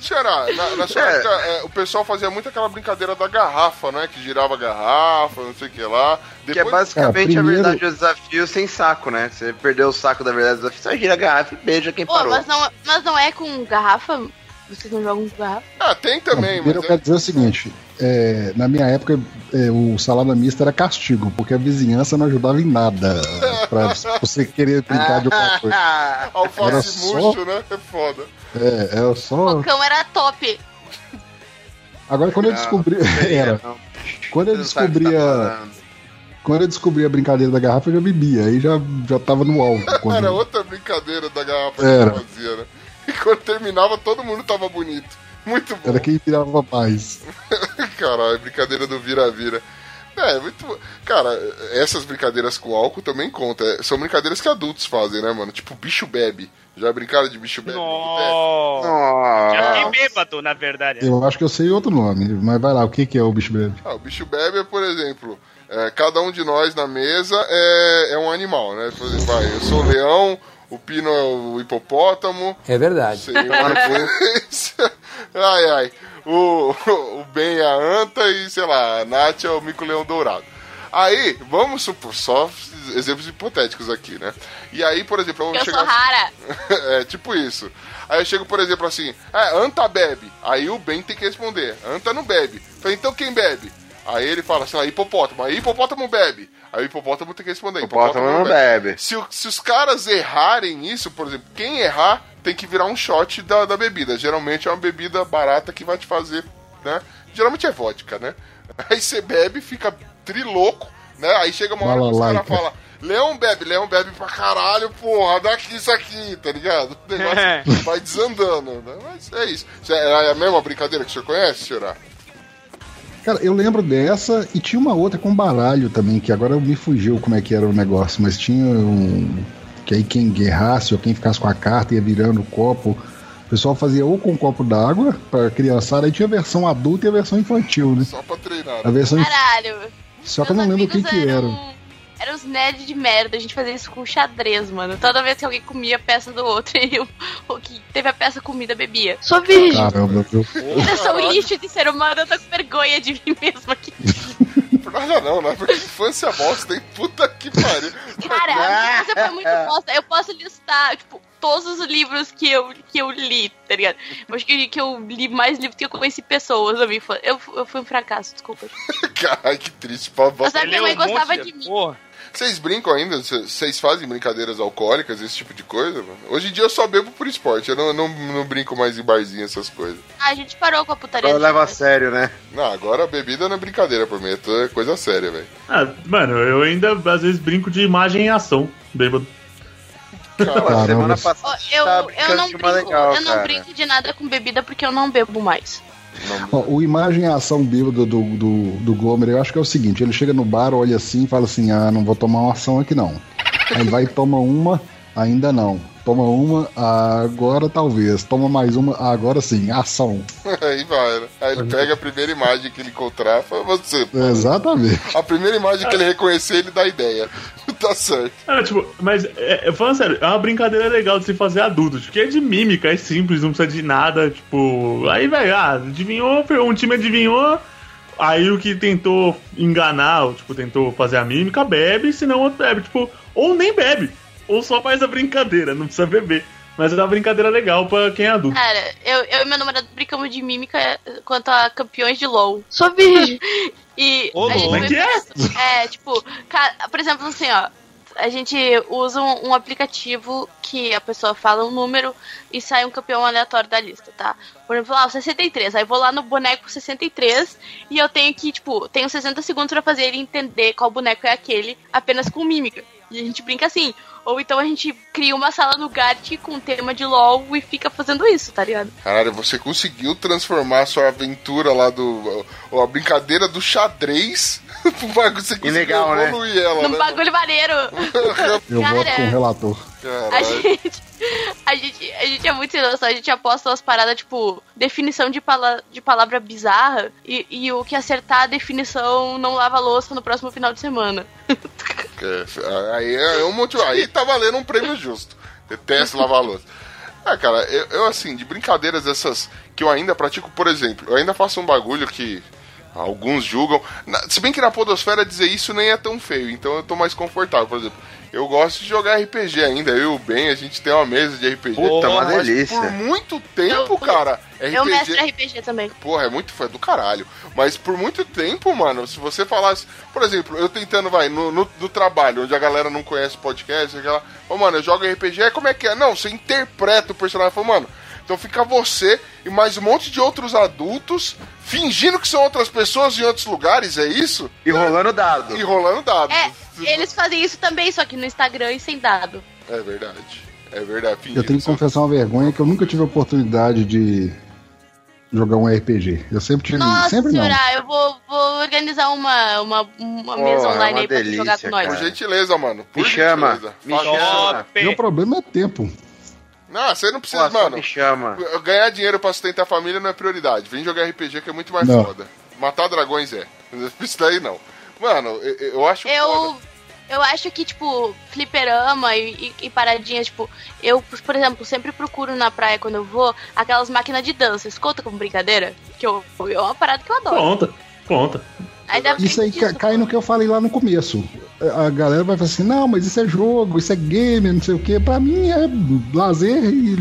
Senhora, na, na sua É. época, é, o pessoal fazia muito aquela brincadeira da garrafa, né? Que girava a garrafa, não sei o que lá. Que é Depois, basicamente Cara, a primeiro- verdade do desafio sem saco, né? Você perdeu o saco da verdade do desafio, você gira a garrafa e beija quem Pô, parou. mas não, mas não é com garrafa? Vocês não jogam com garrafa? Ah, tem Não, também, primeiro mas. eu quero dizer o seguinte: é, na minha época, é, o salada mista era castigo, porque a vizinhança não ajudava em nada pra você querer brincar de alguma coisa. Alface Era só- murcho, né? É foda. É, era só. Cocão era top. Agora, quando eu Não, descobri. Era. Não, Quando eu não o descobri tá a. Quando eu descobri a brincadeira da garrafa, eu já bebia. Aí já, já tava no alto. Quando... Era outra brincadeira da garrafa Era. que fazia, né? E quando terminava, todo mundo tava bonito. Muito bom. Era quem virava mais. Caralho, brincadeira do vira-vira. É, muito. Cara, essas brincadeiras com álcool também contam. É, São brincadeiras que adultos fazem, né, mano? Tipo, bicho bebe. Já brincaram de bicho bebe? no boteco? Nossa. Já Nossa. fiquei bêbado, na verdade. Eu acho que eu sei outro nome, mas vai lá, o que, que é o bicho bebe? Ah, o bicho bebe é, por exemplo, é, cada um de nós na mesa é, é um animal, né? Por exemplo, vai, eu sou leão, o Pino é o hipopótamo. É verdade. Lá, ai, ai. O, o Ben é a anta e, sei lá, a Nath é o mico-leão dourado. Aí, vamos supor, só exemplos hipotéticos aqui, né? E aí, por exemplo, eu vou Eu chegar sou rara. é, tipo isso. Aí eu chego, por exemplo, assim, é, Anta bebe. Aí o Ben tem que responder, Anta não bebe. Falei, então quem bebe? Aí ele fala assim, ah, hipopótamo. Aí hipopótamo bebe. Aí o hipopótamo tem que responder, Hipopótamo não bebe. Se, o- se os caras errarem isso, por exemplo, quem errar tem que virar um shot da, da bebida. Geralmente é uma bebida barata que vai te fazer, né? Geralmente é vodka, né? Aí você bebe, fica triloco, né? Aí chega uma hora que os caras falam, Leão bebe, Leão bebe pra caralho, porra, dá aqui isso aqui, tá ligado? O negócio vai desandando, né? Mas é isso. Isso É a mesma brincadeira que o senhor conhece, senhora? Cara, eu lembro dessa e tinha uma outra com baralho também, que agora me fugiu como é que era o negócio, mas tinha um. Que aí quem guerrasse ou quem ficasse com a carta ia virando o copo. O pessoal fazia ou com um copo d'água pra criançada, aí tinha a versão adulta e a versão infantil, né? Só pra treinar. A versão Caralho. Só que eu não lembro o que que era. Eram- Eram os nerds de merda, a gente fazia isso com xadrez, mano. Toda vez que alguém comia a peça do outro e o, o que teve a peça comida bebia. Sou virgem. Caramba, viu? Eu sou um lixo de ser humano, eu tô com vergonha de mim mesma aqui. Por nada não, né? Porque infância bosta, hein? Puta que pariu. Cara, a minha infância foi muito bosta. Eu posso listar, tipo, todos os livros que eu, que eu li, tá ligado? Eu acho que, que eu li mais livros que eu conheci pessoas na minha infância. Eu, eu fui um fracasso, desculpa. Caralho, que triste. Pra Mas a minha mãe um gostava monte de mim. Porra. Vocês brincam ainda? Vocês fazem brincadeiras alcoólicas, esse tipo de coisa? Mano? Hoje em dia eu só bebo por esporte, eu não, não, não brinco mais em barzinho, essas coisas. Ah, a gente parou com a putaria. Agora leva a sério, né? Não, agora a bebida não é brincadeira pra mim, é toda coisa séria, velho. Ah, mano, eu ainda às vezes brinco de imagem em ação, bêbado. Pô, semana passada Eu, eu, não brinco, uma legal, eu não cara. brinco de nada com bebida porque eu não bebo mais. Ó, o imagem e ação bêbado do, do, do Glomer, eu acho que é o seguinte: ele chega no bar, olha assim e fala assim: ah, não vou tomar uma ação aqui não. Aí vai e toma uma, ainda não. Toma uma, agora talvez. Toma mais uma, agora sim, ação. Aí vai, né? Aí ele pega a primeira imagem que ele encontrar e fala, você. Exatamente. A primeira imagem que ele reconhecer, ele dá ideia. tá certo. Ah, tipo, mas, é, é, falando sério, é uma brincadeira legal de se fazer adulto, porque é de mímica, é simples, não precisa de nada, tipo. Aí, velho, ah, adivinhou, um time adivinhou, aí o que tentou enganar, ou, tipo, tentou fazer a mímica, bebe, senão outro bebe, tipo, ou nem bebe, ou só faz a brincadeira, não precisa beber. Mas é uma brincadeira legal pra quem é adulto. Cara, eu, eu e meu namorado brincamos de mímica quanto a campeões de LOL. Sou virgem. E Ô, a gente é que é? É, tipo, por exemplo, assim, ó. A gente usa um, um aplicativo que a pessoa fala um número e sai um campeão aleatório da lista, tá? Por exemplo, lá, o 63. Aí eu vou lá no boneco 63 e eu tenho que, tipo, tenho 60 segundos pra fazer ele entender qual boneco é aquele apenas com mímica. E a gente brinca assim. Ou então a gente cria uma sala no GAT com tema de LOL e fica fazendo isso, tá ligado? Caralho, você conseguiu transformar a sua aventura lá do. A, a brincadeira do xadrez. pro bagulho, Você conseguiu legal, né? evoluir ela, Num né? bagulho maneiro. Eu Cara, voto com o relator. A Caralho. gente, a gente, a gente é muito sem noção, a gente aposta umas paradas, tipo, definição de, pala de palavra bizarra e, e o que acertar a definição não lava louça no próximo final de semana. É, aí é um motivo. Aí tá valendo um prêmio justo. Detesto lavar louça. Ah, cara, eu, eu, assim, de brincadeiras essas que eu ainda pratico, por exemplo, eu ainda faço um bagulho que alguns julgam. Na- se bem que na Podosfera dizer isso nem é tão feio, então eu tô mais confortável. Por exemplo, eu gosto de jogar RPG ainda. Eu e o Ben, a gente tem uma mesa de RPG. Puta, uma mas delícia. Por muito tempo, Eu- cara, Eu RPG. mestro RPG também. Porra, é muito fã do caralho. Mas por muito tempo, mano, se você falasse. Por exemplo, eu tentando, vai, no, no, no trabalho, onde a galera não conhece podcast, aquela. Ô, mano, eu jogo RPG, aí como é que é? Não, você interpreta o personagem. Fala, mano, então fica você e mais um monte de outros adultos fingindo que são outras pessoas em outros lugares, é isso? E rolando dado. E rolando dados. É, eles fazem isso também, só que no Instagram e sem dado. É verdade. É verdade. Eu fingindo tenho que confessar uma vergonha que eu nunca tive a oportunidade de jogar um RPG. Eu sempre tive. Nossa sempre não. senhora, eu vou, vou organizar uma, uma, uma mesa é online uma aí pra delícia, jogar com nós. Por gentileza, mano. Por Me chama. gentileza. Me chama. Meu problema é tempo. Não, você não precisa, só mano. me chama. Ganhar dinheiro pra sustentar a família não é prioridade. Vem jogar RPG que é muito mais Não. foda. Matar dragões é. Isso daí não. Mano, eu, eu acho foda. Eu, acho que, tipo, fliperama e, e, e paradinhas, tipo, eu, por exemplo, sempre procuro na praia quando eu vou aquelas máquinas de dança. Isso conta como brincadeira? Que eu, é uma parada que eu adoro. Conta, conta. Ainda Isso aí disso, cai pô. no que eu falei lá no começo. A galera vai falar assim: não, mas isso é jogo, isso é game, não sei o quê. Pra mim é lazer e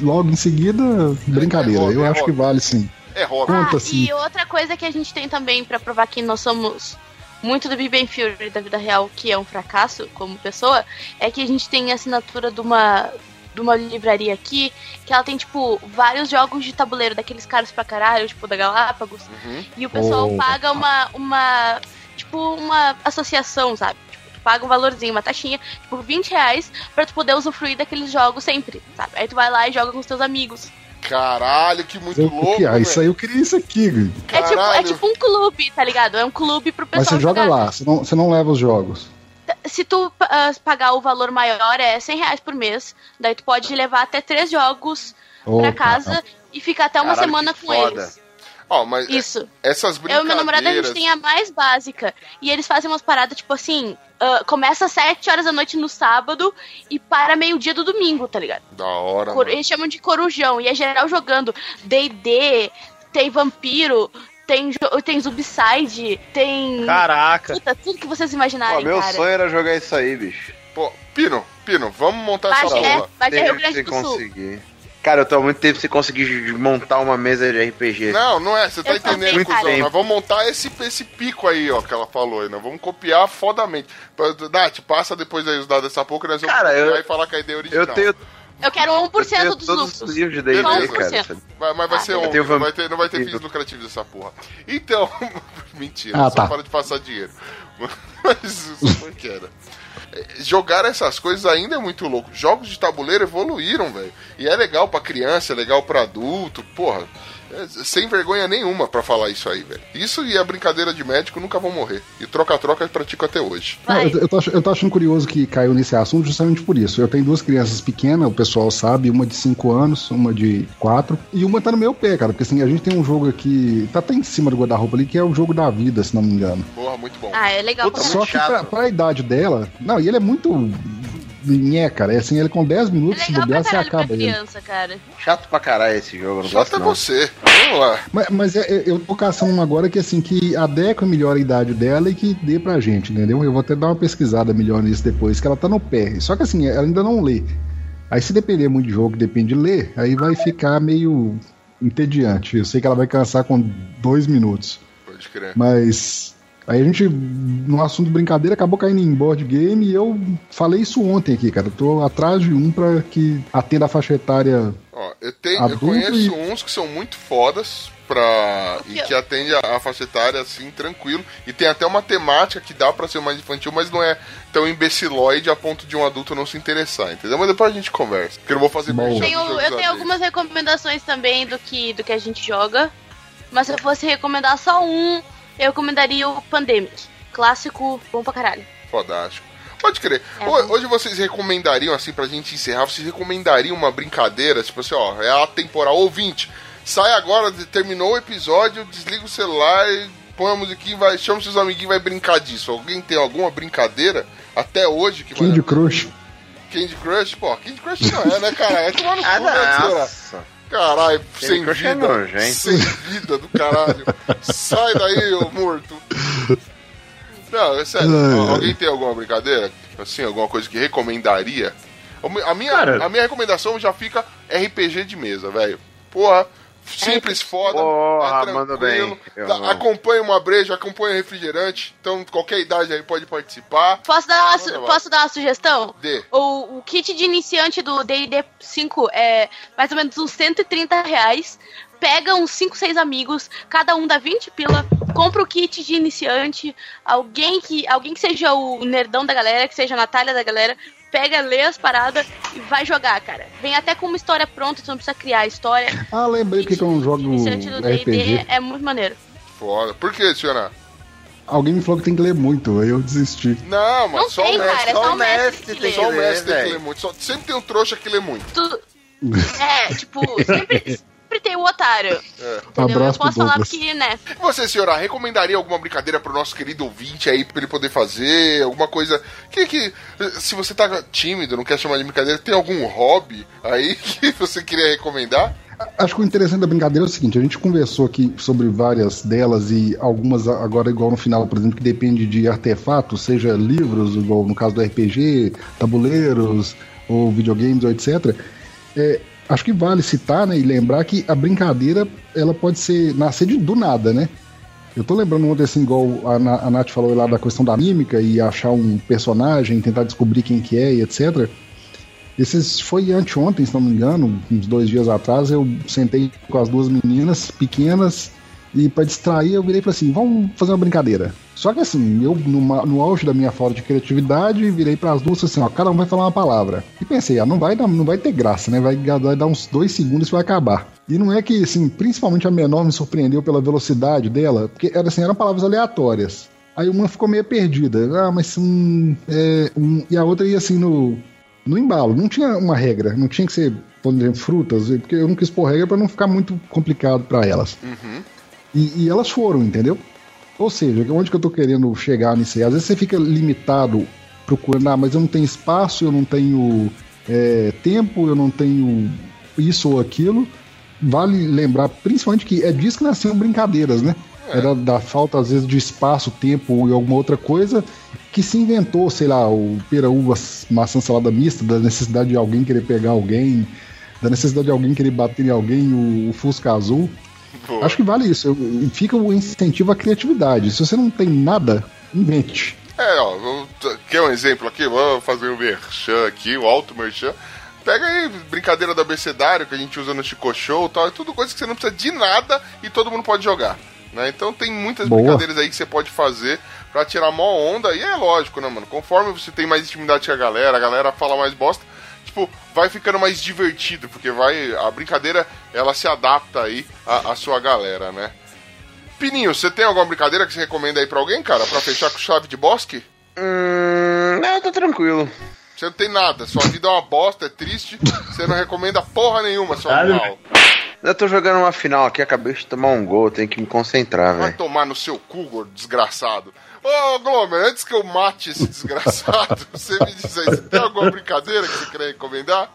logo em seguida brincadeira. hobby, Eu é acho que vale sim. É hobby. Conta Ah, sim. e outra coisa que a gente tem também pra provar que nós somos muito do Big Bang Theory da vida real, que é um fracasso como pessoa, é que a gente tem a assinatura de uma de uma livraria aqui, que ela tem, tipo, vários jogos de tabuleiro daqueles caros pra caralho, tipo, da Galápagos. Uhum. E o pessoal Oh. paga uma, uma tipo uma associação, sabe? Tipo, tu paga um valorzinho, uma taxinha, tipo 20 reais, pra tu poder usufruir daqueles jogos sempre, sabe? Aí tu vai lá e joga com os teus amigos. Caralho, que muito louco. que, ah, isso aí eu queria isso aqui. É tipo, é tipo um clube, tá ligado? É um clube pro pessoal Mas você joga jogar. lá, você não, você não leva os jogos. Se tu ah, pagar o valor maior, é 100 reais por mês. Daí tu pode levar até três jogos pra Opa, casa e ficar até uma Caralho, semana com foda. eles. Ó, mas Isso. essas Eu e brincadeiras... meu namorado, a gente tem a mais básica. E eles fazem umas paradas, tipo assim, ah, começa às 7 horas da noite no sábado e para meio-dia do domingo, tá ligado? Da hora, Cor- mano. Eles chamam de corujão. E é geral jogando D&D, tem vampiro, tem, tem Zubside, tem... Caraca. Puta, tudo que vocês Pô, imaginarem, meu cara. sonho era jogar isso aí, bicho. Pô, Pino, Pino, vamos montar essa Bagé, porra. Bagé Rio Grande que do Sul. conseguir. Cara, eu tô há muito tempo sem conseguir montar uma mesa de RPG. Não, não é, você tá Eu entendendo, cuzão. Nós vamos montar esse, esse pico aí, ó, que ela falou aí. Nós vamos copiar fodamente. Nath, passa depois aí os dados dessa pouco, nós vamos Cara, copiar eu- e falar que a ideia é original. Eu tenho, Eu quero eu 1% tenho dos todos lucros. os livros de. D&D, cara. 1%. Vai, mas vai Ah, ser eu um, tenho não vam- vai ter, não vai ter fins lucrativos essa porra. Então, mentira, Ah, só tá. para de passar dinheiro. Mas isso foi que era. Jogar essas coisas ainda é muito louco. Jogos de tabuleiro evoluíram, velho. E é legal pra criança, é legal pra adulto, porra. Sem vergonha nenhuma pra falar isso aí, velho. Isso e a brincadeira de médico nunca vão morrer. E troca-troca eu pratico até hoje. Não, eu, eu tô, eu tô achando curioso que caiu nesse assunto justamente por isso. Eu tenho duas crianças pequenas, o pessoal sabe, uma de 5 anos, uma de 4, e uma tá no meu pé, cara. Porque assim, a gente tem um jogo aqui, tá até em cima do guarda-roupa ali, que é o jogo da vida, se não me engano. Porra, muito bom. Ah, é legal Puta, Só que pra, pra idade dela. Não, e ele é muito. Nhé, cara. É assim, ele com 10 É minutos, se legal pra bobear, você acaba ele. criança, cara. Chato pra caralho esse jogo, eu não Só gosto até não. você. Vamos lá. Mas, mas é- é- eu tô caçando uma agora que assim, que adequa melhor a idade dela e que dê pra gente, entendeu? Eu vou até dar uma pesquisada melhor nisso depois, que ela tá no pé. Só que assim, ela ainda não lê. Aí se depender muito de jogo que depende de ler, aí vai ficar meio entediante. Eu sei que ela vai cansar com dois minutos. Pode crer. Mas aí a gente, no assunto de brincadeira, acabou caindo em board game e eu falei isso ontem aqui, cara. Eu tô atrás de um pra que atenda a faixa etária. Ó, eu, tenho, eu conheço e- uns que são muito fodas pra. e que atende a, a faixa etária assim, tranquilo. E tem até uma temática que dá pra ser mais infantil, mas não é tão imbecilóide a ponto de um adulto não se interessar, entendeu? Mas depois a gente conversa. Porque eu não vou fazer Bom. merchan Tenho- eu tenho algumas recomendações também do que, do que a gente joga. Mas se eu fosse recomendar só um, eu recomendaria o Pandemic. Clássico, bom pra caralho. Fodástico. Pode crer. É. Hoje vocês recomendariam, assim, pra gente encerrar, vocês recomendariam uma brincadeira, tipo assim, ó, é a temporal ouvinte. Sai agora, de- terminou o episódio, desliga o celular, e põe a musiquinha e vai, chama seus amiguinhos e vai brincar disso. Alguém tem alguma brincadeira até hoje que Candy a- Crush. Candy Crush? Pô, Candy Crush não é, né, cara? É tomar no Ah, cu, né, senhora? nossa. Caralho, sem é vida. nojento. sem vida do caralho. Sai daí, ô morto. Não, é sério. Ai, ai. Alguém tem alguma brincadeira? Assim, alguma coisa que recomendaria? A minha, Cara. a minha recomendação já fica RPG de mesa, velho. Porra, simples, foda. Porra, é manda bem. Amo. acompanha uma breja, acompanha refrigerante. Então, qualquer idade aí pode participar. Posso dar uma, su- posso dar uma sugestão? Dê. O, o kit de iniciante do D&D 5 é mais ou menos uns 130 reais. Pega uns 5, 6 amigos, cada um dá 20 pila, compra o kit de iniciante. Alguém que, alguém que seja o nerdão da galera, que seja a Natália da galera, pega, lê as paradas e vai jogar, cara. Vem até com uma história pronta, tu não precisa criar a história. Ah, lembrei porque que eu não jogo RPG. é muito maneiro. Foda. Por que, senhora? Alguém me falou que tem que ler muito, aí eu desisti. Não, mas Não só tem, o mestre. cara, é só só o mestre que tem. Só o mestre tem que ler muito. Só- sempre tem um trouxa que lê muito. Tu... É, tipo, sempre, sempre tem o otário. É. Entendeu? Abraço Eu posso falar porque, né? E você, senhora, recomendaria alguma brincadeira pro nosso querido ouvinte aí pra ele poder fazer? Alguma coisa. Que, que se você tá tímido, não quer chamar de brincadeira, tem algum hobby aí que você queria recomendar? Acho que o interessante da brincadeira é o seguinte: a gente conversou aqui sobre várias delas e algumas agora, igual no final, por exemplo, que depende de artefatos, seja livros, igual no caso do RPG, tabuleiros, ou videogames, ou etc. É, acho que vale citar né, e lembrar que a brincadeira ela pode ser nascer de, do nada, né? Eu tô lembrando ontem, assim, igual a, a Nath falou lá da questão da mímica e achar um personagem, tentar descobrir quem que é e etc. Esses foi anteontem, se não me engano, uns dois dias atrás, eu sentei com as duas meninas pequenas E pra distrair, eu virei e falei assim: vamos fazer uma brincadeira. Só que assim, eu, numa- no auge da minha falta de criatividade, virei pras duas assim: ó, cada um vai falar uma palavra. E pensei: ah, não vai, não vai ter graça, né? Vai, vai dar uns dois segundos e vai acabar. E não é que, assim, principalmente a menor me surpreendeu pela velocidade dela, porque era assim, eram palavras aleatórias. Aí uma ficou meio perdida. Ah, mas um, é, um- E a outra ia assim no, no embalo. Não tinha uma regra, não tinha que ser, por exemplo, frutas, porque eu não quis pôr regra pra não ficar muito complicado pra elas. E, e elas foram, entendeu? Ou seja, onde que eu tô querendo chegar nisso aí? Às vezes você fica limitado procurando, ah, mas eu não tenho espaço, eu não tenho é, tempo, eu não tenho isso ou aquilo. Vale lembrar, principalmente, que é disso que nasciam brincadeiras, né? Era da falta, às vezes, de espaço, tempo e alguma outra coisa que se inventou, sei lá, o pera, uva, maçã, salada mista, da necessidade de alguém querer pegar alguém, da necessidade de alguém querer bater em alguém, o, o Fusca Azul. Boa. Acho que vale isso. Fica o incentivo à criatividade. Se você não tem nada, invente. É, ó, quer um exemplo aqui? Vou fazer o merchan aqui, o alto merchan. Pega aí, brincadeira do abecedário que a gente usa no Chico Show e tal. É tudo coisa que você não precisa de nada e todo mundo pode jogar. Né? Então tem muitas Boa. brincadeiras aí que você pode fazer pra tirar mó onda. E é lógico, né, mano? Conforme você tem mais intimidade com a galera, a galera fala mais bosta, tipo, vai ficando mais divertido, porque vai. A brincadeira ela se adapta aí à, à sua galera, né? Pininho, você tem alguma brincadeira que você recomenda aí pra alguém, cara? Pra fechar com chave de bosque? Hum, não, tá tranquilo. Você não tem nada, sua vida é uma bosta, é triste, você não recomenda porra nenhuma, seu animal. Eu tô jogando uma final aqui, acabei de tomar um gol, tenho que me concentrar, Vai velho. tomar no seu cu, gordo desgraçado. Ô, Glomer, antes que eu mate esse desgraçado, você me diz aí, você tem alguma brincadeira que você quer recomendar?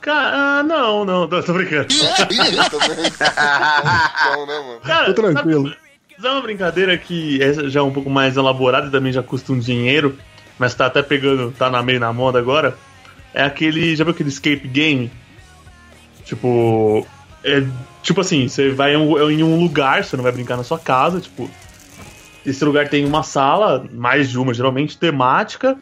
Cara, ah, não, não, tô, tô brincando. Também. Então, né, mano? Cara, Tô tranquilo. sabe- sabe uma brincadeira que é já um pouco mais elaborada e também já custa um dinheiro, mas tá até pegando, tá na meio na moda agora. É aquele. Já viu aquele escape game? Tipo. É, tipo assim, você vai em um, em um lugar, você não vai brincar na sua casa, tipo. Esse lugar tem uma sala, mais de uma, geralmente temática,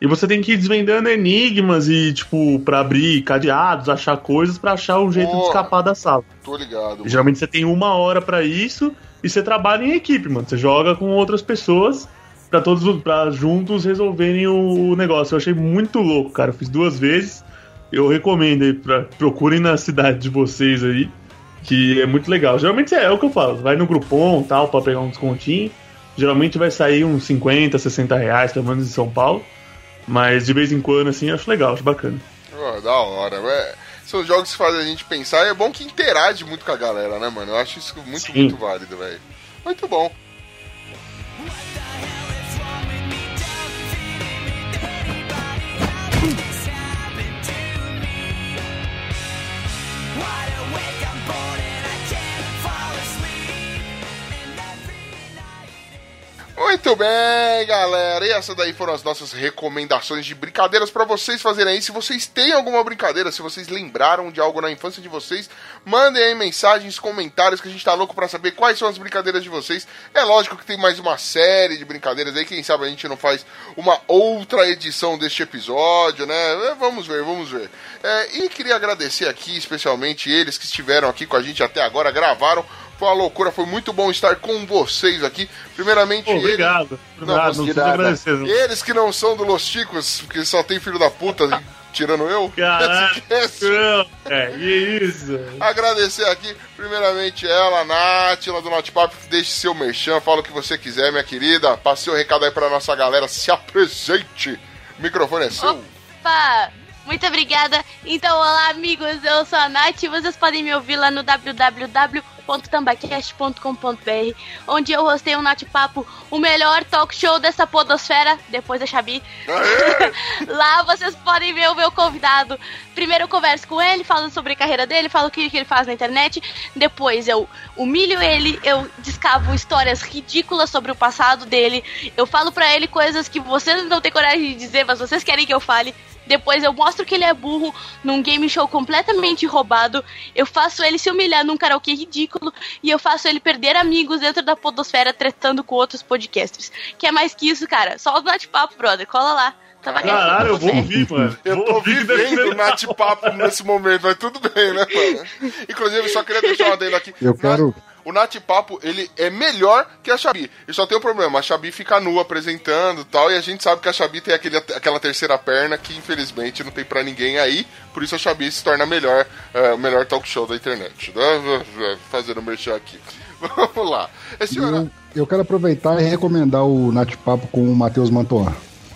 e você tem que ir desvendando enigmas e, tipo, pra abrir cadeados, achar coisas pra achar um jeito de Boa. escapar da sala. Tô ligado. Geralmente você tem uma hora pra isso e você trabalha em equipe, mano. Você joga com outras pessoas pra todos para juntos resolverem o negócio. Eu achei muito louco, cara. Eu fiz duas vezes. Eu recomendo aí, pra, procurem na cidade de vocês aí, que é muito legal. Geralmente é, é o que eu falo. Vai no Groupon tal pra pegar um descontinho. Geralmente vai sair uns 50, 60 reais, pelo menos em São Paulo. Mas de vez em quando, assim, acho legal, acho bacana. Ó, da hora. É, são jogos que fazem a gente pensar e é bom que interage muito com a galera, né, mano? Eu acho isso muito, Sim. muito válido, velho. Muito bom. Muito bem, galera. E essas daí foram as nossas recomendações de brincadeiras pra vocês fazerem aí. Se vocês têm alguma brincadeira, se vocês lembraram de algo na infância de vocês, mandem aí mensagens, comentários que a gente tá louco pra saber quais são as brincadeiras de vocês. É lógico que tem mais uma série de brincadeiras aí. Quem sabe a gente não faz uma outra edição deste episódio, né? É, Vamos ver, vamos ver. É, e queria agradecer aqui, especialmente eles que estiveram aqui com a gente até agora, gravaram. Foi uma loucura, foi muito bom estar com vocês aqui. Primeiramente, Pô, eles- obrigado. Não, Obrigado, não não. eles que não são do Los Ticos, porque só tem filho da puta, tirando eu. Não. É, e isso? Agradecer aqui, primeiramente, ela, a Nath, lá do Notepap. Deixe seu merchan, fala o que você quiser, minha querida. Passe o recado aí pra nossa galera, se apresente. O microfone é seu. Opa! Muito obrigada. Então, olá, amigos. Eu sou a Nath e vocês podem me ouvir lá no www.tambacast.com.br, onde eu hostei um Nath Papo, o melhor talk show dessa podosfera, depois da Xabi. Lá vocês podem ver o meu convidado. Primeiro eu converso com ele, falo sobre a carreira dele, falo o que, que ele faz na internet. Depois eu humilho ele, eu descavo histórias ridículas sobre o passado dele. Eu falo pra ele coisas que vocês não têm coragem de dizer, mas vocês querem que eu fale. Depois eu mostro que ele é burro num game show completamente roubado. Eu faço ele se humilhar num karaokê ridículo. E eu faço ele perder amigos dentro da podosfera tretando com outros podcasters. Que é mais que isso, cara. Só o bate-papo, brother. Cola lá. Tava Caralho, eu vou ouvir, mano. Eu vou tô ouvir vivendo o Nath Papo nesse momento, mas tudo bem, né, mano? Inclusive, só queria deixar uma adendo aqui. Eu quero. O Nath Papo, ele é melhor que a Xabi. E só tem um problema, a Xabi fica nua apresentando e tal, e a gente sabe que a Xabi tem aquele, aquela terceira perna que infelizmente não tem pra ninguém aí, por isso a Xabi se torna melhor, é, o melhor talk show da internet. né? Fazendo merchan aqui. Vamos lá. Esse Eu, eu quero aproveitar e recomendar o Nath Papo com o Matheus Mantoan.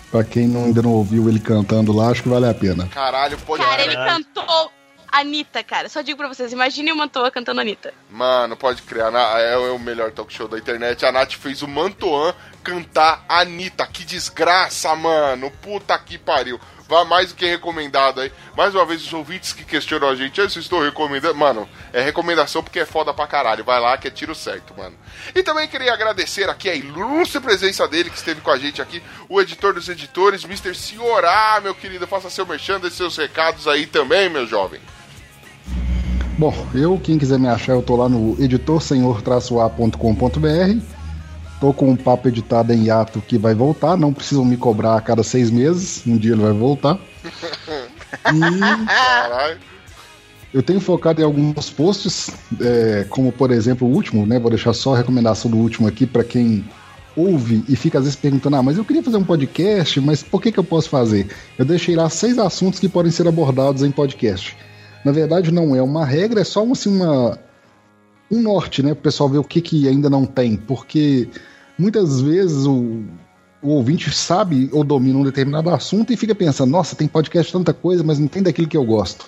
Pra quem não- ainda não ouviu ele cantando lá, acho que vale a pena. Caralho, pode Cara, ele cantou Anitta, cara. Só digo pra vocês, imagine o Mantoa cantando Anitta. Mano, pode criar. É o melhor talk show da internet. A Nath fez o Mantoan cantar Anitta. Que desgraça, mano. Puta que pariu. Vai mais do que recomendado aí. Mais uma vez, os ouvintes que questionam a gente, eu estou recomendando. Mano, é recomendação porque é foda pra caralho. Vai lá que é tiro certo, mano. E também queria agradecer aqui a ilustre presença dele que esteve com a gente aqui, o editor dos editores, Mr. Ciorá, meu querido. Faça seu merchan, seus recados aí também, meu jovem. Bom, eu, quem quiser me achar, eu tô lá no editorsenhor-a.com.br. Tô com um papo editado em hiato que vai voltar, não precisam me cobrar a cada seis meses, um dia ele vai voltar. E Caralho. eu tenho focado em alguns posts, é, como por exemplo o último, né? Vou deixar só a recomendação do último aqui para quem ouve e fica às vezes perguntando: ah, mas eu queria fazer um podcast, mas por que, que eu posso fazer? Eu deixei lá seis assuntos que podem ser abordados em podcast. Na verdade, não é uma regra, é só assim, uma, um norte, né? Para o pessoal ver o que, que ainda não tem, porque muitas vezes o, o ouvinte sabe ou domina um determinado assunto e fica pensando: nossa, tem podcast tanta coisa, mas não tem daquilo que eu gosto.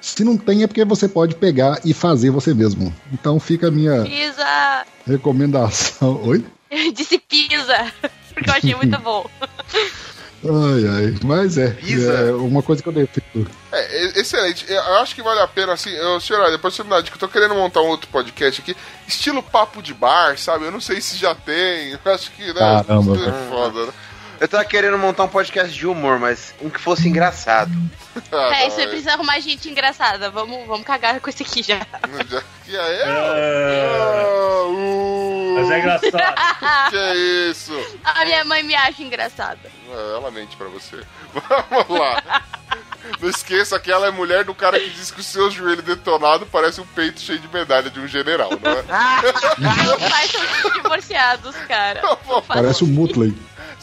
Se não tem, é porque você pode pegar e fazer você mesmo. Então fica a minha Pisa! recomendação. Oi? Eu disse pisa! Porque eu achei muito bom. Ai, ai. Mas é, Pisa. é uma coisa que eu defendo. É, e- excelente. Eu acho que vale a pena, assim, eu, senhora, depois você me dá dica, eu tô querendo montar um outro podcast aqui, estilo papo de bar, sabe? Eu não sei se já tem, eu acho que, né? Caramba, isso é foda, né? Eu tava querendo montar um podcast de humor, mas um que fosse engraçado. Ah, é, não, você precisa arrumar gente engraçada. Vamos, vamos cagar com esse aqui já. já- Que é? É. Uh, Mas é engraçado. Que é isso? A minha mãe me acha engraçada. Ah, Ela mente pra você. Vamos lá. Não esqueça que ela é mulher do cara que diz que o seu joelho detonado parece um peito cheio de medalha de um general, não é? Meus pais são divorciados, cara. Parece o Mutley.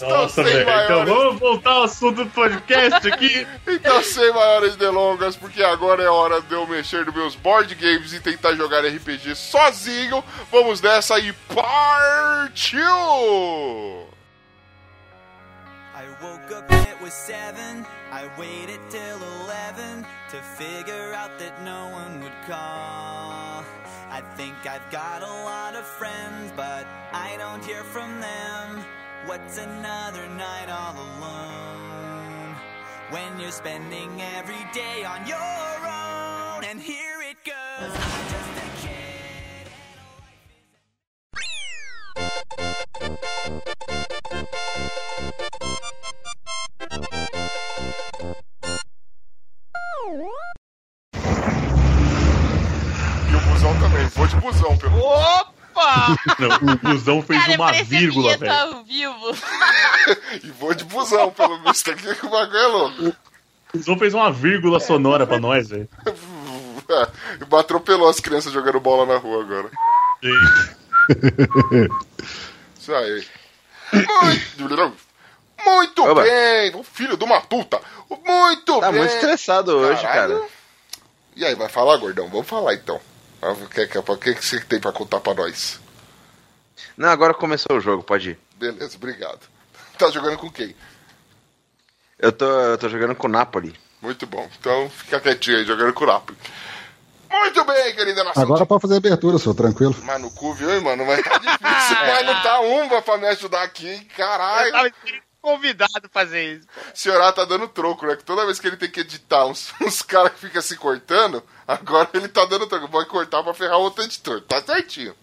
Nossa, sem velho. Então maiores. vamos voltar ao assunto do podcast aqui. Então, sem maiores delongas, porque agora é hora de eu mexer nos meus board games e tentar jogar RPG sozinho. Vamos nessa e partiu! I woke up, it was seven. I waited till eleven to figure out that no one would call. I think I've got a lot of friends, but I don't hear from them. What's another night all alone? When you're spending every day on your own, and here it goes. I'm just a kid. E o busão também. Vou de busão, pelo Opa! Não, o busão fez Cara, uma vírgula, vinheta velho. ao vivo. E vou de busão, pelo visto aqui, que o bagulho é louco. O busão fez uma vírgula sonora pra nós, velho. Atropelou as crianças jogando bola na rua agora. Isso aí. Muito, muito Oba. bem, o filho de uma puta. Muito Tá bem. muito estressado hoje, Caralho. cara. E aí, vai falar, gordão? Vamos falar então. Ah, O que, que, o que que você tem pra contar pra nós? Não, agora começou o jogo, pode ir. Beleza, obrigado. Tá jogando com quem? Eu tô, eu tô jogando com o Napoli. Muito bom. Então fica quietinho aí, jogando com o Napoli. Muito bem, querida nação. Agora pode fazer abertura, senhor, tranquilo. Mas no cu, viu, hein, mano? Mas tá difícil. Mas não tá uma pra me ajudar aqui, hein? Eu Caralho. tava convidado a fazer isso. O senhorá tá dando troco, né? Que toda vez que ele tem que editar uns, uns caras que ficam se cortando, agora ele tá dando troco. Vai cortar pra ferrar outro editor. Tá certinho.